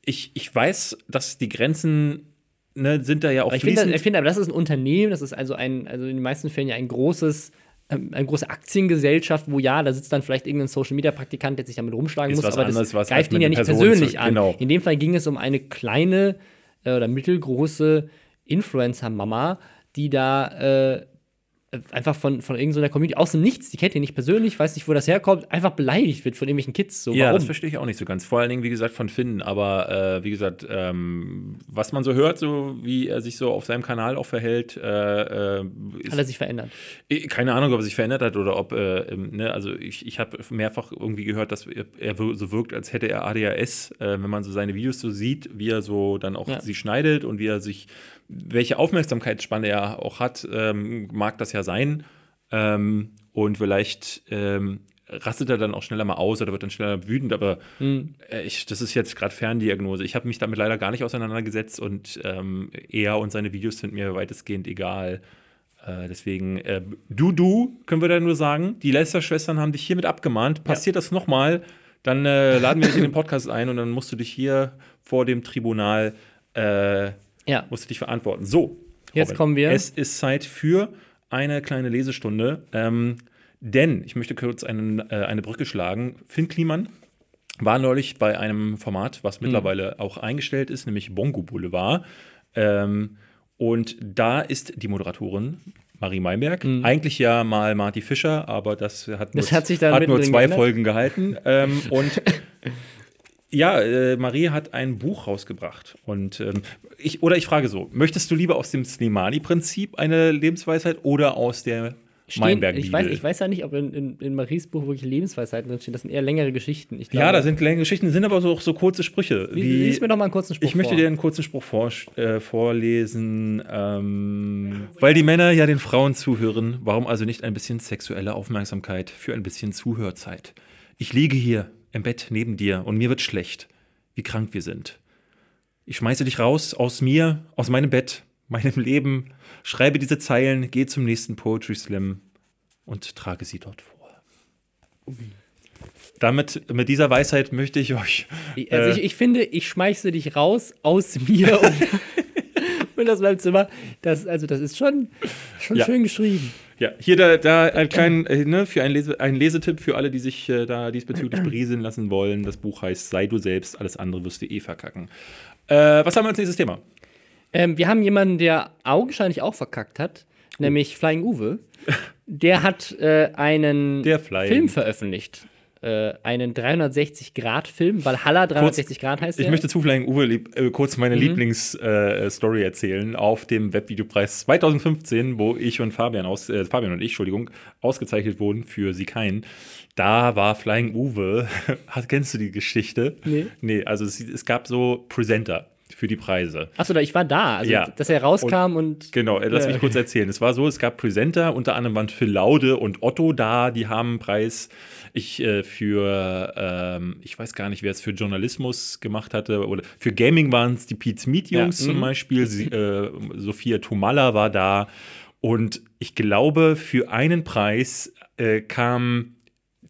Ich, ich weiß, dass die Grenzen ne, sind da ja auch Aber ich finde, finde, aber das ist ein Unternehmen, das ist also ein, also in den meisten Fällen ja ein großes, eine große Aktiengesellschaft, wo ja, da sitzt dann vielleicht irgendein Social Media Praktikant, der sich damit rumschlagen Ist muss, aber anderes, das greift mit ihn ja nicht Personen persönlich zu- an. genau. In dem Fall ging es um eine kleine äh, oder mittelgroße Influencer-Mama, die da äh, einfach von, von irgendeiner Community aus dem Nichts, die kennt ihr nicht persönlich, weiß nicht, wo das herkommt, einfach beleidigt wird von irgendwelchen Kids. So, ja, warum? das verstehe ich auch nicht so ganz. Vor allen Dingen, wie gesagt, von Finn. Aber äh, wie gesagt, ähm, was man so hört, so wie er sich so auf seinem Kanal auch verhält, äh, äh, ist Hat er sich verändert? Keine Ahnung, ob er sich verändert hat oder ob, äh, ähm, ne, also ich, ich habe mehrfach irgendwie gehört, dass er, so wirkt, als hätte er ADHS, äh, wenn man so seine Videos so sieht, wie er so dann auch Ja. sie schneidet und wie er sich, welche Aufmerksamkeitsspanne er auch hat, ähm, mag das ja sein. Ähm, und vielleicht ähm, rastet er dann auch schneller mal aus oder wird dann schneller wütend, aber Hm. äh, ich, das ist jetzt gerade Ferndiagnose. Ich habe mich damit leider gar nicht auseinandergesetzt und ähm, er und seine Videos sind mir weitestgehend egal. Äh, deswegen, äh, du, du, können wir da nur sagen, die Lester-Schwestern haben dich hiermit abgemahnt. Passiert das nochmal, dann äh, laden wir dich in den Podcast ein und dann musst du dich hier vor dem Tribunal, äh, Ja. musst du dich verantworten. So, Jetzt kommen wir- Es ist Zeit für eine kleine Lesestunde. Ähm, denn, ich möchte kurz einen, äh, eine Brücke schlagen. Finn Kliman war neulich bei einem Format, was mittlerweile auch eingestellt ist, nämlich Bongo Boulevard. Ähm, und da ist die Moderatorin Marie Meinberg. Eigentlich ja mal Marty Fischer, aber das hat nur, Das hat sich hat nur zwei geändert. Folgen gehalten. ähm, und ja, äh, Marie hat ein Buch rausgebracht. Und ähm, ich, oder ich frage so: Möchtest du lieber aus dem Slimani-Prinzip eine Lebensweisheit oder aus der Meinberg-Bibel. ich, weiß, ich weiß ja nicht, ob in, in, in Maries Buch wirklich Lebensweisheiten drinstehen. Das sind eher längere Geschichten. Ich glaube, ja, da sind längere Geschichten, sind aber so, auch so kurze Sprüche. Wie, lies mir doch mal einen kurzen Spruch Ich möchte vor. dir einen kurzen Spruch vor, äh, vorlesen. Ähm, weil die Männer ja den Frauen zuhören, warum also nicht ein bisschen sexuelle Aufmerksamkeit für ein bisschen Zuhörzeit? Ich liege hier im Bett neben dir und mir wird schlecht, wie krank wir sind. Ich schmeiße dich raus aus mir, aus meinem Bett, meinem Leben, schreibe diese Zeilen, gehe zum nächsten Poetry Slam und trage sie dort vor. Damit, mit dieser Weisheit möchte ich euch Ich- Also Äh. ich, ich finde, ich schmeiße dich raus aus mir und, und aus meinem Zimmer. Das, also das ist schon, schon Ja. schön geschrieben. Ja, hier da, da ein kleinen, äh, ne, für einen, Lese, einen Lesetipp für alle, die sich äh, da diesbezüglich berieseln lassen wollen. Das Buch heißt Sei du selbst, alles andere wirst du eh verkacken. Äh, was haben wir als nächstes Thema? Ähm, wir haben jemanden, der augenscheinlich auch verkackt hat, Oh. nämlich Flying Uwe. Der hat äh, einen Der. Film veröffentlicht. Äh, einen 360-Grad-Film, weil Halla 360 Grad heißt Ich der. möchte zu Flying Uwe lieb, äh, kurz meine Lieblingsstory äh, erzählen auf dem Webvideopreis 2015, wo ich und Fabian aus äh, Fabian und ich, Entschuldigung, ausgezeichnet wurden für Sie kein. Da war Flying Uwe. Kennst du die Geschichte? Nee. Nee, also es, es gab so Presenter für die Preise. Achso, ich war da. Also, Ja. dass er rauskam und. Genau, äh, lass Ja. mich kurz erzählen. Es war so, es gab Presenter, unter anderem waren Phil Laude und Otto da, die haben einen Preis. Ich äh, für, ähm, ich weiß gar nicht, wer es für Journalismus gemacht hatte, oder für Gaming waren es die Pete's Meet Jungs Ja, zum mhm. Beispiel. Sie, äh, Sophia Tomalla war da. Und ich glaube, für einen Preis äh, kam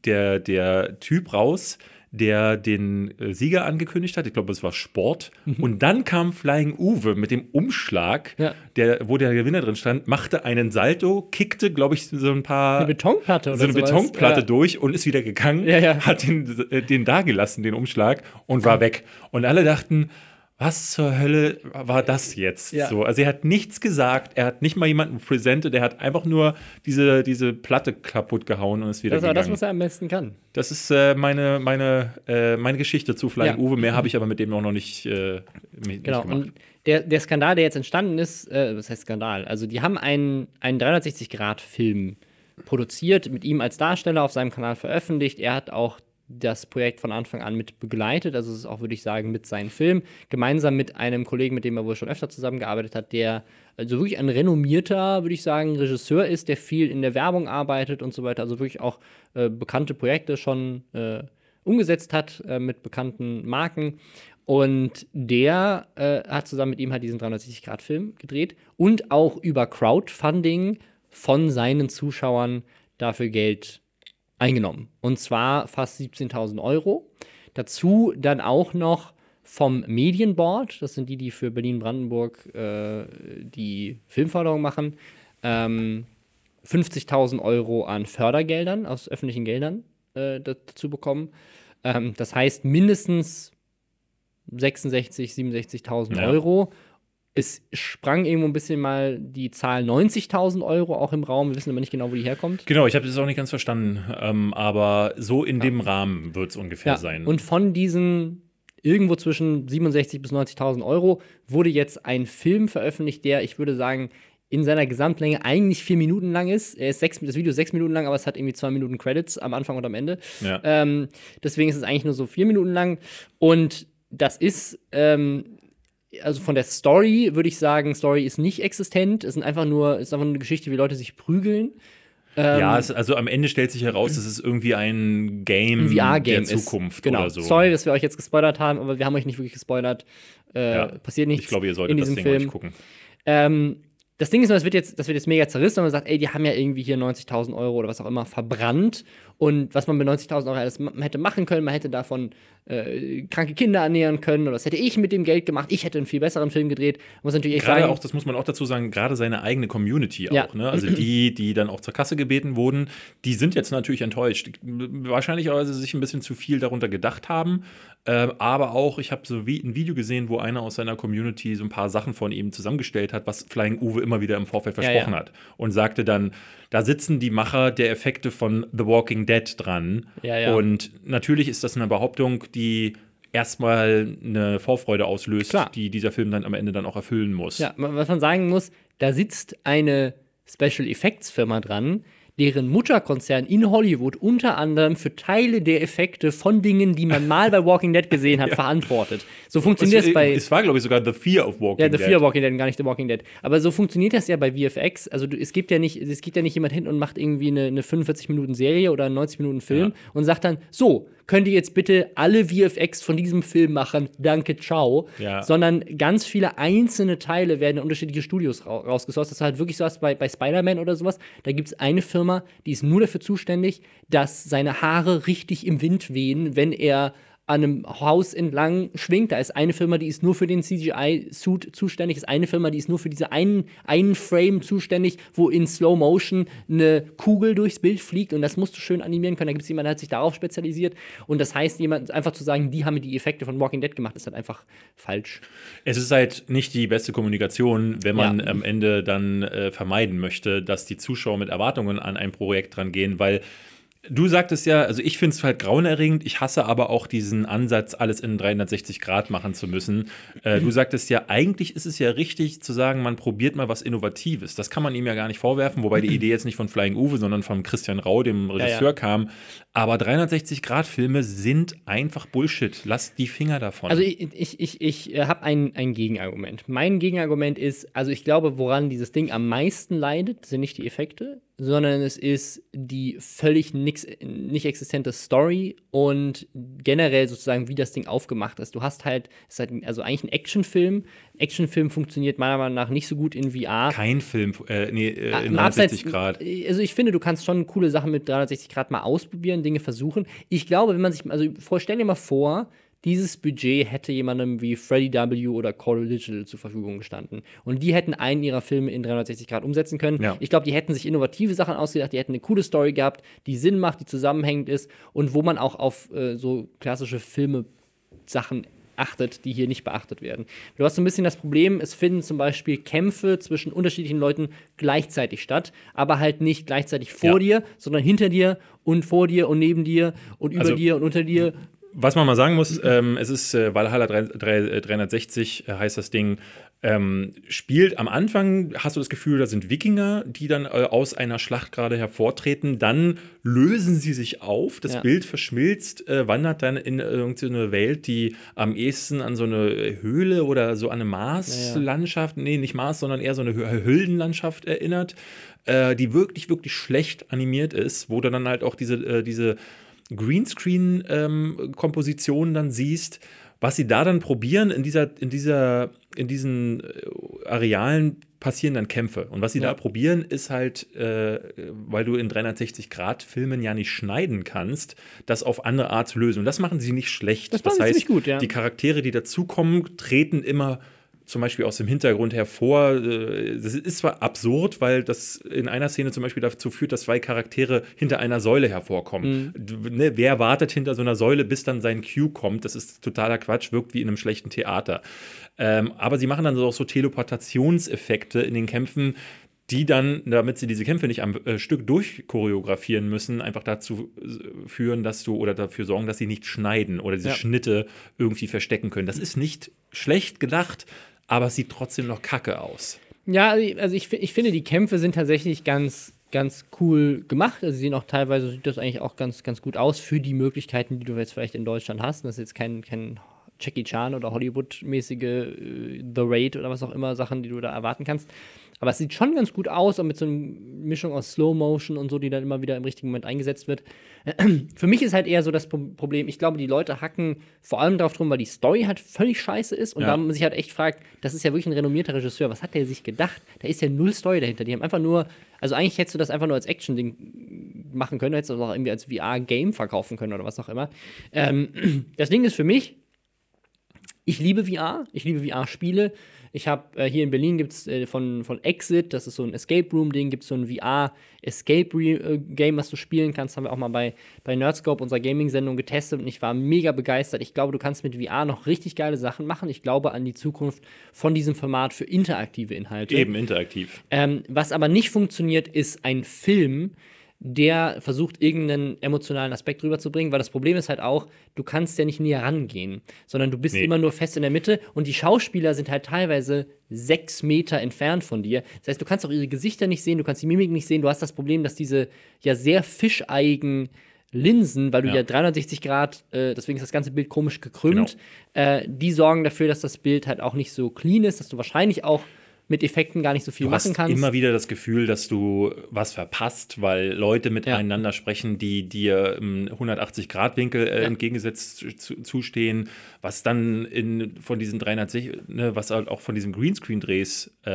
der, der Typ raus, der den äh, Sieger angekündigt hat. Ich glaube, es war Sport. Und dann kam Flying Uwe mit dem Umschlag, Mhm. Ja. der, wo der Gewinner drin stand, machte einen Salto, kickte, glaube ich, so ein paar. Eine Betonplatte oder so eine sowas. Betonplatte Ja. durch und ist wieder gegangen, Ja, ja. hat den, äh, den da gelassen, den Umschlag, und war weg. Und alle dachten, was zur Hölle war das jetzt? Ja. So, also er hat nichts gesagt, er hat nicht mal jemanden präsentiert, er hat einfach nur diese, diese Platte kaputt gehauen und ist wieder Das war das, gegangen. was er am besten kann. Das ist äh, meine, meine, äh, meine Geschichte zu Flying Ja. Uwe. Mehr habe ich aber mit dem auch noch nicht, äh, nicht Genau. gemacht. Und der, der Skandal, der jetzt entstanden ist, äh, was heißt Skandal? Also, die haben einen, einen 360-Grad-Film produziert, mit ihm als Darsteller auf seinem Kanal veröffentlicht. Er hat auch das Projekt von Anfang an mit begleitet, also es ist auch, würde ich sagen, mit seinem Film, gemeinsam mit einem Kollegen, mit dem er wohl schon öfter zusammengearbeitet hat, der also wirklich ein renommierter, würde ich sagen, Regisseur ist, der viel in der Werbung arbeitet und so weiter, also wirklich auch äh, bekannte Projekte schon äh, umgesetzt hat äh, mit bekannten Marken. Und der äh, hat zusammen mit ihm halt diesen 360-Grad-Film gedreht und auch über Crowdfunding von seinen Zuschauern dafür Geld eingenommen. Und zwar fast 17.000 Euro. Dazu dann auch noch vom Medienboard, das sind die, die für Berlin-Brandenburg äh, die Filmförderung machen, ähm, 50.000 Euro an Fördergeldern aus öffentlichen Geldern äh, dazu bekommen. Ähm, das heißt mindestens 66, 67.000 Ja. Euro. Es sprang irgendwo ein bisschen mal die Zahl 90.000 Euro auch im Raum. Wir wissen aber nicht genau, wo die herkommt. Genau, ich habe das auch nicht ganz verstanden, ähm, aber so in dem Rahmen wird es ungefähr Ja, sein. und von diesen irgendwo zwischen 67.000 bis 90.000 Euro wurde jetzt ein Film veröffentlicht, der, ich würde sagen, in seiner Gesamtlänge eigentlich vier Minuten lang ist. Er ist sechs, das Video ist sechs Minuten lang, aber es hat irgendwie zwei Minuten Credits am Anfang und am Ende. ja. Ähm, deswegen ist es eigentlich nur so vier Minuten lang. Und das ist, ähm, also von der Story würde ich sagen, Story ist nicht existent. Es sind einfach nur, es ist einfach nur eine Geschichte, wie Leute sich prügeln. ja, es, also am Ende stellt sich heraus, dass es irgendwie ein Game ein VR-Game der ist. Zukunft genau. oder so. Sorry, dass wir euch jetzt gespoilert haben, aber wir haben euch nicht wirklich gespoilert. Äh, Ja. Passiert nichts Ich glaube, ihr in solltet das diesem Ding Film. euch gucken. Ähm, das Ding ist nur, das wird jetzt, das wird jetzt mega zerrissen, und man sagt, ey, die haben ja irgendwie hier 90.000 Euro oder was auch immer verbrannt. Und was man mit 90.000 Euro alles hätte machen können, man hätte davon äh, kranke Kinder ernähren können oder das hätte ich mit dem Geld gemacht. Ich hätte einen viel besseren Film gedreht. Muss natürlich echt Gerade sagen, auch, das muss man auch dazu sagen, gerade seine eigene Community Ja. auch. Ne? Also die, die dann auch zur Kasse gebeten wurden, die sind jetzt natürlich enttäuscht. Wahrscheinlich, weil sie sich ein bisschen zu viel darunter gedacht haben. Ähm, aber auch, ich habe so wie ein Video gesehen, wo einer aus seiner Community so ein paar Sachen von ihm zusammengestellt hat, was Flying Uwe immer wieder im Vorfeld Ja, versprochen ja. hat. Und sagte dann, da sitzen die Macher der Effekte von The Walking Dead dran. Ja, ja. Und natürlich ist das eine Behauptung, die erstmal eine Vorfreude auslöst, Klar. die dieser Film dann am Ende dann auch erfüllen muss. Ja, was man sagen muss, da sitzt eine Special Effects Firma dran, deren Mutterkonzern in Hollywood unter anderem für Teile der Effekte von Dingen, die man mal bei Walking Dead gesehen hat, ja. verantwortet. So funktioniert es bei. Es war, glaube ich, sogar The Fear of Walking Dead. Ja, The Fear of Walking Dead, gar nicht The Walking Dead. Aber so funktioniert das ja bei VFX. Also du, es gibt ja nicht, es geht ja nicht jemand hin und macht irgendwie eine, eine 45 Minuten Serie oder einen 90 Minuten Film ja. und sagt dann, so, könnt ihr jetzt bitte alle VFX von diesem Film machen, danke, ciao. Ja. Sondern ganz viele einzelne Teile werden in unterschiedliche Studios ra rausgesourced. Das ist halt wirklich so was bei, bei Spider-Man oder sowas. Da gibt es eine Firma, die ist nur dafür zuständig, dass seine Haare richtig im Wind wehen, wenn er an einem Haus entlang schwingt. Da ist eine Firma, die ist nur für den CGI-Suit zuständig, ist eine Firma, die ist nur für diese einen, einen Frame zuständig, wo in Slow Motion eine Kugel durchs Bild fliegt und das musst du schön animieren können. Da gibt es jemanden, der hat sich darauf spezialisiert und das heißt, jemand einfach zu sagen, die haben die Effekte von Walking Dead gemacht, ist halt einfach falsch. Es ist halt nicht die beste Kommunikation, wenn man ja. am Ende dann äh, vermeiden möchte, dass die Zuschauer mit Erwartungen an ein Projekt dran gehen, weil Du sagtest ja, also ich finde es halt grauenerregend, ich hasse aber auch diesen Ansatz, alles in 360 Grad machen zu müssen. Äh, du sagtest ja, eigentlich ist es ja richtig zu sagen, man probiert mal was Innovatives. Das kann man ihm ja gar nicht vorwerfen, wobei die Idee jetzt nicht von Flying Uwe, sondern von Christian Rau, dem Regisseur, ja, ja. kam. Aber 360-Grad-Filme sind einfach Bullshit. Lass die Finger davon. Also ich, ich, ich, ich äh, habe ein, ein Gegenargument. Mein Gegenargument ist, also ich glaube, woran dieses Ding am meisten leidet, sind nicht die Effekte, sondern es ist die völlig nix, nicht existente Story und generell sozusagen, wie das Ding aufgemacht ist. Du hast halt, es ist halt also eigentlich ein Actionfilm. Actionfilm funktioniert meiner Meinung nach nicht so gut in VR. Kein Film, äh, nee, äh, ah, in 360 Grad. Also ich finde, du kannst schon coole Sachen mit 360 Grad mal ausprobieren, Dinge versuchen. Ich glaube, wenn man sich, also stell dir mal vor, dieses Budget hätte jemandem wie Freddie W. oder Coral Digital zur Verfügung gestanden. Und die hätten einen ihrer Filme in 360 Grad umsetzen können. Ja. Ich glaube, die hätten sich innovative Sachen ausgedacht, die hätten eine coole Story gehabt, die Sinn macht, die zusammenhängend ist und wo man auch auf äh, so klassische Filme Sachen achtet, die hier nicht beachtet werden. Du hast so ein bisschen das Problem, es finden zum Beispiel Kämpfe zwischen unterschiedlichen Leuten gleichzeitig statt, aber halt nicht gleichzeitig vor ja. dir, sondern hinter dir und vor dir und neben dir und über also, dir und unter dir was man mal sagen muss, ähm, es ist äh, Valhalla 3, 3, 360 äh, heißt das Ding. Ähm, spielt am Anfang, hast du das Gefühl, da sind Wikinger, die dann äh, aus einer Schlacht gerade hervortreten. Dann lösen sie sich auf, das ja. Bild verschmilzt, äh, wandert dann in irgendeine Welt, die am ehesten an so eine Höhle oder so an eine Marslandschaft, ja, ja. nee, nicht Mars, sondern eher so eine Höhlenlandschaft erinnert, äh, die wirklich, wirklich schlecht animiert ist, wo dann halt auch diese, äh, diese Greenscreen-Kompositionen ähm, dann siehst, was sie da dann probieren, in, dieser, in, dieser, in diesen äh, Arealen passieren dann Kämpfe. Und was sie ja. da probieren, ist halt, äh, weil du in 360-Grad-Filmen ja nicht schneiden kannst, das auf andere Art zu lösen. Und das machen sie nicht schlecht. Das, das heißt, gut, ja. die Charaktere, die dazukommen, treten immer zum Beispiel aus dem Hintergrund hervor. Äh, das ist zwar absurd, weil das in einer Szene zum Beispiel dazu führt, dass zwei Charaktere hinter einer Säule hervorkommen. Mhm. Ne, wer wartet hinter so einer Säule, bis dann sein Cue kommt? Das ist totaler Quatsch, wirkt wie in einem schlechten Theater. Ähm, aber sie machen dann auch so Teleportationseffekte in den Kämpfen, die dann, damit sie diese Kämpfe nicht am äh, Stück durchchoreografieren müssen, einfach dazu äh, führen, dass du oder dafür sorgen, dass sie nicht schneiden oder diese ja. Schnitte irgendwie verstecken können. Das ist nicht schlecht gedacht, aber es sieht trotzdem noch kacke aus. Ja, also ich, ich finde, die Kämpfe sind tatsächlich ganz, ganz cool gemacht. Also sie sehen auch teilweise, sieht das eigentlich auch ganz, ganz gut aus für die Möglichkeiten, die du jetzt vielleicht in Deutschland hast. Das ist jetzt kein, kein Jackie Chan oder Hollywood-mäßige äh, The Raid oder was auch immer Sachen, die du da erwarten kannst. Aber es sieht schon ganz gut aus, auch mit so einer Mischung aus Slow Motion und so, die dann immer wieder im richtigen Moment eingesetzt wird. Für mich ist halt eher so das Problem, ich glaube, die Leute hacken vor allem darauf drum, weil die Story halt völlig scheiße ist und ja. da man sich halt echt fragt, das ist ja wirklich ein renommierter Regisseur, was hat der sich gedacht? Da ist ja null Story dahinter. Die haben einfach nur, also eigentlich hättest du das einfach nur als Action-Ding machen können, hättest du das auch irgendwie als VR-Game verkaufen können oder was auch immer. Ähm, das Ding ist für mich, ich liebe VR, ich liebe VR-Spiele. Ich habe äh, hier in Berlin gibt es äh, von, von Exit, das ist so ein Escape Room-Ding, gibt es so ein VR-Escape-Game, was du spielen kannst. Haben wir auch mal bei, bei Nerdscope, unserer Gaming-Sendung, getestet und ich war mega begeistert. Ich glaube, du kannst mit VR noch richtig geile Sachen machen. Ich glaube an die Zukunft von diesem Format für interaktive Inhalte. Eben interaktiv. Ähm, was aber nicht funktioniert, ist ein Film, der versucht, irgendeinen emotionalen Aspekt rüberzubringen, weil das Problem ist halt auch, du kannst ja nicht näher rangehen, sondern du bist Nee. immer nur fest in der Mitte und die Schauspieler sind halt teilweise sechs Meter entfernt von dir. Das heißt, du kannst auch ihre Gesichter nicht sehen, du kannst die Mimik nicht sehen, du hast das Problem, dass diese ja sehr fischeigen Linsen, weil du ja, Ja. 360 Grad, äh, deswegen ist das ganze Bild komisch gekrümmt, Genau. äh, die sorgen dafür, dass das Bild halt auch nicht so clean ist, dass du wahrscheinlich auch mit Effekten gar nicht so viel Du machen hast kannst. immer wieder das Gefühl, dass du was verpasst, weil Leute miteinander sprechen, die dir im 180-Grad-Winkel äh, Ja. entgegengesetzt zu, zustehen, was dann in, von diesen 360, ne, was halt auch von diesem Greenscreen-Drehs äh,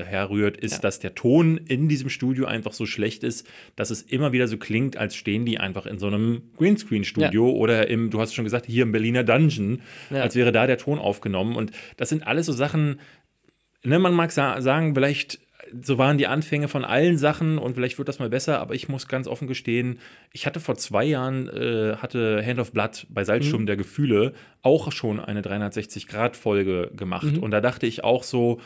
äh, herrührt, ist, Ja. dass der Ton in diesem Studio einfach so schlecht ist, dass es immer wieder so klingt, als stehen die einfach in so einem Greenscreen-Studio oder im, du hast schon gesagt, hier im Berliner Dungeon, Ja. als wäre da der Ton aufgenommen. Und das sind alles so Sachen, ne, man mag sa sagen, vielleicht so waren die Anfänge von allen Sachen und vielleicht wird das mal besser, aber ich muss ganz offen gestehen, ich hatte vor zwei Jahren, äh, hatte Hand of Blood bei Salzsturm der Gefühle auch schon eine 360-Grad-Folge gemacht und da dachte ich auch so,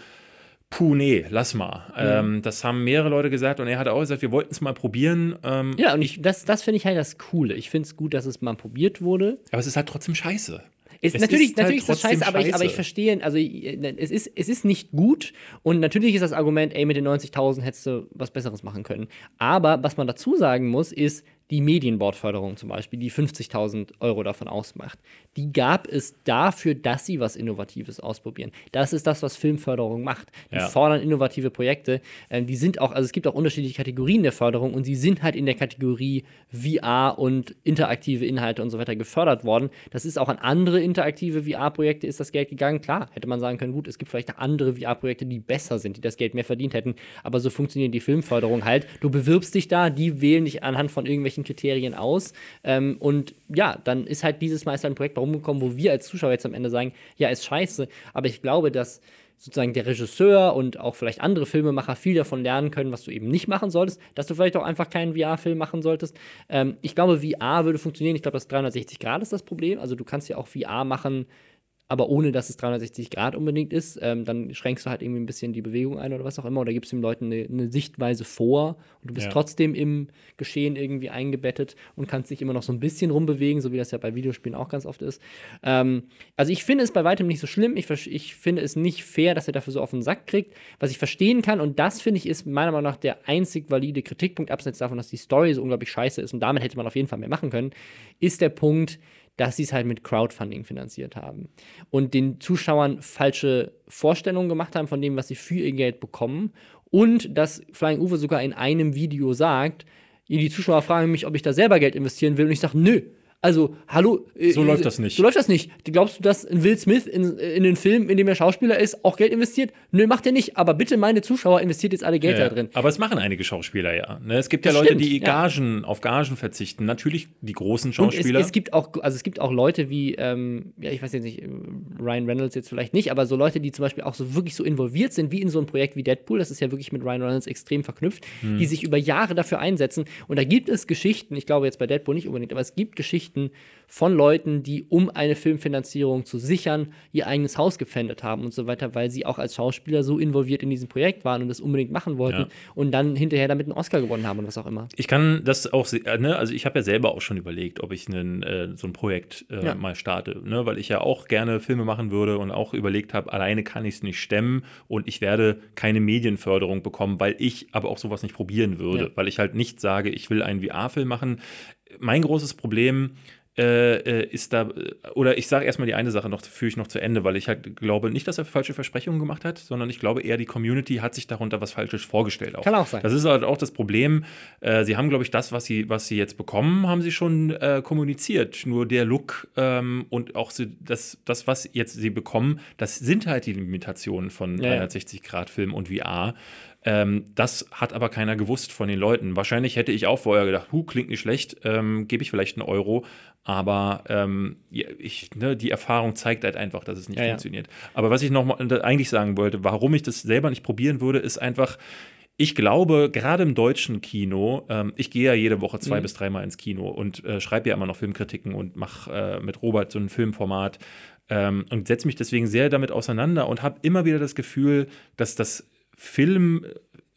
puh, nee, lass mal. Ähm, das haben mehrere Leute gesagt und er hat auch gesagt, wir wollten es mal probieren, ähm, Ja, und ich, das, das finde ich halt das Coole. Ich finde es gut, dass es mal probiert wurde. aber es ist halt trotzdem scheiße. Ist, natürlich ist halt natürlich ist das scheiße, aber ich, aber ich verstehe, also ich, es, ist, es ist nicht gut und natürlich ist das Argument, ey, mit den 90.000 hättest du was Besseres machen können. Aber was man dazu sagen muss, ist, die Medienbordförderung zum Beispiel, die 50.000 Euro davon ausmacht, die gab es dafür, dass sie was Innovatives ausprobieren. Das ist das, was Filmförderung macht. Die Ja. fordern innovative Projekte. Ähm, die sind auch, also es gibt auch unterschiedliche Kategorien der Förderung und sie sind halt in der Kategorie VR und interaktive Inhalte und so weiter gefördert worden. Das ist auch an andere interaktive VR-Projekte ist das Geld gegangen. Klar, hätte man sagen können, gut, es gibt vielleicht andere VR-Projekte, die besser sind, die das Geld mehr verdient hätten. Aber so funktioniert die Filmförderung halt. Du bewirbst dich da, die wählen dich anhand von irgendwelchen Kriterien aus. Ähm, und ja, dann ist halt dieses Mal ist halt ein Projekt rumgekommen, wo wir als Zuschauer jetzt am Ende sagen, ja, ist scheiße. Aber ich glaube, dass sozusagen der Regisseur und auch vielleicht andere Filmemacher viel davon lernen können, was du eben nicht machen solltest, dass du vielleicht auch einfach keinen VR-Film machen solltest. Ähm, ich glaube, VR würde funktionieren. Ich glaube, das 360 Grad ist das Problem. Also du kannst ja auch VR machen, aber ohne dass es 360 Grad unbedingt ist. Ähm, dann schränkst du halt irgendwie ein bisschen die Bewegung ein oder was auch immer. Oder gibst den Leuten eine, eine Sichtweise vor und du bist Ja. trotzdem im Geschehen irgendwie eingebettet und kannst dich immer noch so ein bisschen rumbewegen, so wie das ja bei Videospielen auch ganz oft ist. Ähm, also ich finde es bei weitem nicht so schlimm. Ich, ich finde es nicht fair, dass er dafür so auf den Sack kriegt. Was ich verstehen kann, und das finde ich ist meiner Meinung nach der einzig valide Kritikpunkt, abseits davon, dass die Story so unglaublich scheiße ist und damit hätte man auf jeden Fall mehr machen können, ist der Punkt, dass sie es halt mit Crowdfunding finanziert haben. Und den Zuschauern falsche Vorstellungen gemacht haben von dem, was sie für ihr Geld bekommen. Und dass Flying Uwe sogar in einem Video sagt, die Zuschauer fragen mich, ob ich da selber Geld investieren will. Und ich sage, nö. Also, hallo. äh, So läuft äh, das nicht. So läuft das nicht. Glaubst du, dass ein Will Smith in, in den Film, in dem er Schauspieler ist, auch Geld investiert? Nö, macht er nicht. Aber bitte, meine Zuschauer, investiert jetzt alle Geld Ja, da drin. Aber es machen einige Schauspieler ja. Ne? Es gibt ja Das Leute, stimmt, die ja. Gagen auf Gagen verzichten. Natürlich die großen Schauspieler. es, es gibt auch, also es gibt auch Leute wie, ähm, ja, ich weiß jetzt nicht, Ryan Reynolds jetzt vielleicht nicht, aber so Leute, die zum Beispiel auch so wirklich so involviert sind, wie in so ein Projekt wie Deadpool, das ist ja wirklich mit Ryan Reynolds extrem verknüpft, Hm. die sich über Jahre dafür einsetzen. Und da gibt es Geschichten, ich glaube jetzt bei Deadpool nicht unbedingt, aber es gibt Geschichten von Leuten, die, um eine Filmfinanzierung zu sichern, ihr eigenes Haus gepfändet haben und so weiter, weil sie auch als Schauspieler so involviert in diesem Projekt waren und das unbedingt machen wollten Ja. und dann hinterher damit einen Oscar gewonnen haben und was auch immer. Ich kann das auch, äh, ne, also ich habe ja selber auch schon überlegt, ob ich einen, äh, so ein Projekt äh, Ja. mal starte, ne, weil ich ja auch gerne Filme machen würde und auch überlegt habe, alleine kann ich es nicht stemmen und ich werde keine Medienförderung bekommen, weil ich aber auch sowas nicht probieren würde, Ja. weil ich halt nicht sage, ich will einen VR-Film machen. Mein großes Problem äh, äh, ist da, oder ich sage erstmal die eine Sache noch, führe ich noch zu Ende, weil ich halt glaube nicht, dass er falsche Versprechungen gemacht hat, sondern ich glaube eher, die Community hat sich darunter was Falsches vorgestellt. Kann auch sein. Das ist halt auch das Problem. Äh, sie haben, glaube ich, das, was sie, was sie jetzt bekommen, haben sie schon äh, kommuniziert. Nur der Look ähm, und auch sie, das, das, was jetzt sie bekommen, das sind halt die Limitationen von ja. 360-Grad-Film und VR. Ähm, das hat aber keiner gewusst von den Leuten. Wahrscheinlich hätte ich auch vorher gedacht, hu, klingt nicht schlecht, ähm, gebe ich vielleicht einen Euro. Aber ähm, ja, ich, ne, die Erfahrung zeigt halt einfach, dass es nicht Ja, ja. funktioniert. Aber was ich noch mal eigentlich sagen wollte, warum ich das selber nicht probieren würde, ist einfach, ich glaube, gerade im deutschen Kino, ähm, ich gehe ja jede Woche zwei Mhm. bis dreimal ins Kino und äh, schreibe ja immer noch Filmkritiken und mache äh, mit Robert so ein Filmformat ähm, und setze mich deswegen sehr damit auseinander und habe immer wieder das Gefühl, dass das Film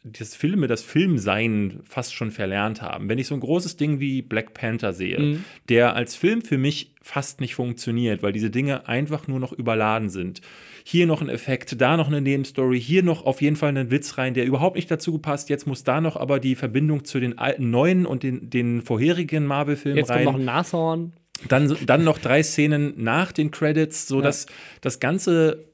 das Filme, das Filmsein fast schon verlernt haben. Wenn ich so ein großes Ding wie Black Panther sehe, Mhm. der als Film für mich fast nicht funktioniert, weil diese Dinge einfach nur noch überladen sind. Hier noch ein Effekt, da noch eine Nebenstory, hier noch auf jeden Fall einen Witz rein, der überhaupt nicht dazu passt. Jetzt muss da noch aber die Verbindung zu den alten neuen und den, den vorherigen Marvel-Filmen Jetzt rein. kommt noch ein Nashorn. Dann, dann noch drei Szenen nach den Credits, so dass das ganze,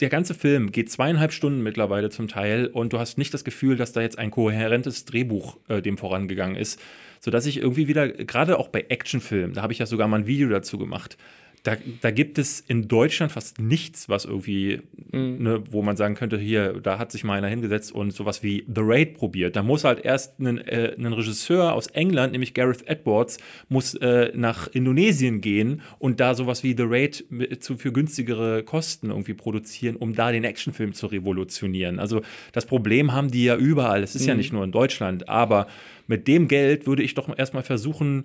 der ganze Film geht zweieinhalb Stunden mittlerweile zum Teil und du hast nicht das Gefühl, dass da jetzt ein kohärentes Drehbuch äh, dem vorangegangen ist, sodass ich irgendwie wieder, gerade auch bei Actionfilmen, da habe ich ja sogar mal ein Video dazu gemacht. Da, da gibt es in Deutschland fast nichts, was irgendwie, ne, wo man sagen könnte, hier, da hat sich mal einer hingesetzt und sowas wie The Raid probiert. Da muss halt erst ein, äh, Regisseur aus England, nämlich Gareth Edwards, muss äh, nach Indonesien gehen und da sowas wie The Raid zu, für günstigere Kosten irgendwie produzieren, um da den Actionfilm zu revolutionieren. Also das Problem haben die ja überall. Es ist ja nicht nur in Deutschland, aber mit dem Geld würde ich doch erstmal versuchen,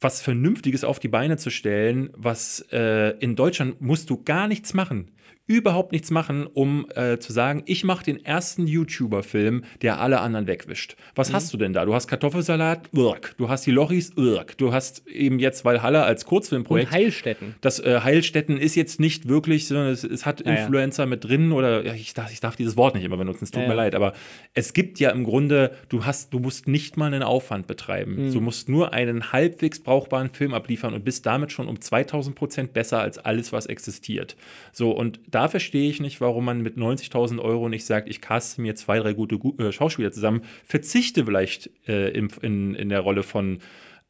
was Vernünftiges auf die Beine zu stellen, was äh, in Deutschland musst du gar nichts machen. Überhaupt nichts machen, um äh, zu sagen, ich mache den ersten YouTuber-Film, der alle anderen wegwischt. Was hast du denn da? Du hast Kartoffelsalat, irk. Du hast die Lochis, irk. Du hast eben jetzt Valhalla als Und Kurzfilmprojekt. Heilstätten. Das äh, Heilstätten ist jetzt nicht wirklich, sondern es, es hat ja. Influencer mit drin oder ja, ich, darf, ich darf dieses Wort nicht immer benutzen, es tut Ja, mir leid, aber es gibt ja im Grunde, du hast, du musst nicht mal einen Aufwand betreiben. Mhm. Du musst nur einen halbwegs brauchbaren Film abliefern und bist damit schon um 2000 Prozent besser als alles, was existiert. So, und da verstehe ich nicht, warum man mit 90.000 Euro nicht sagt, ich caste mir zwei, drei gute Gu äh, Schauspieler zusammen, verzichte vielleicht äh, im, in, in der Rolle von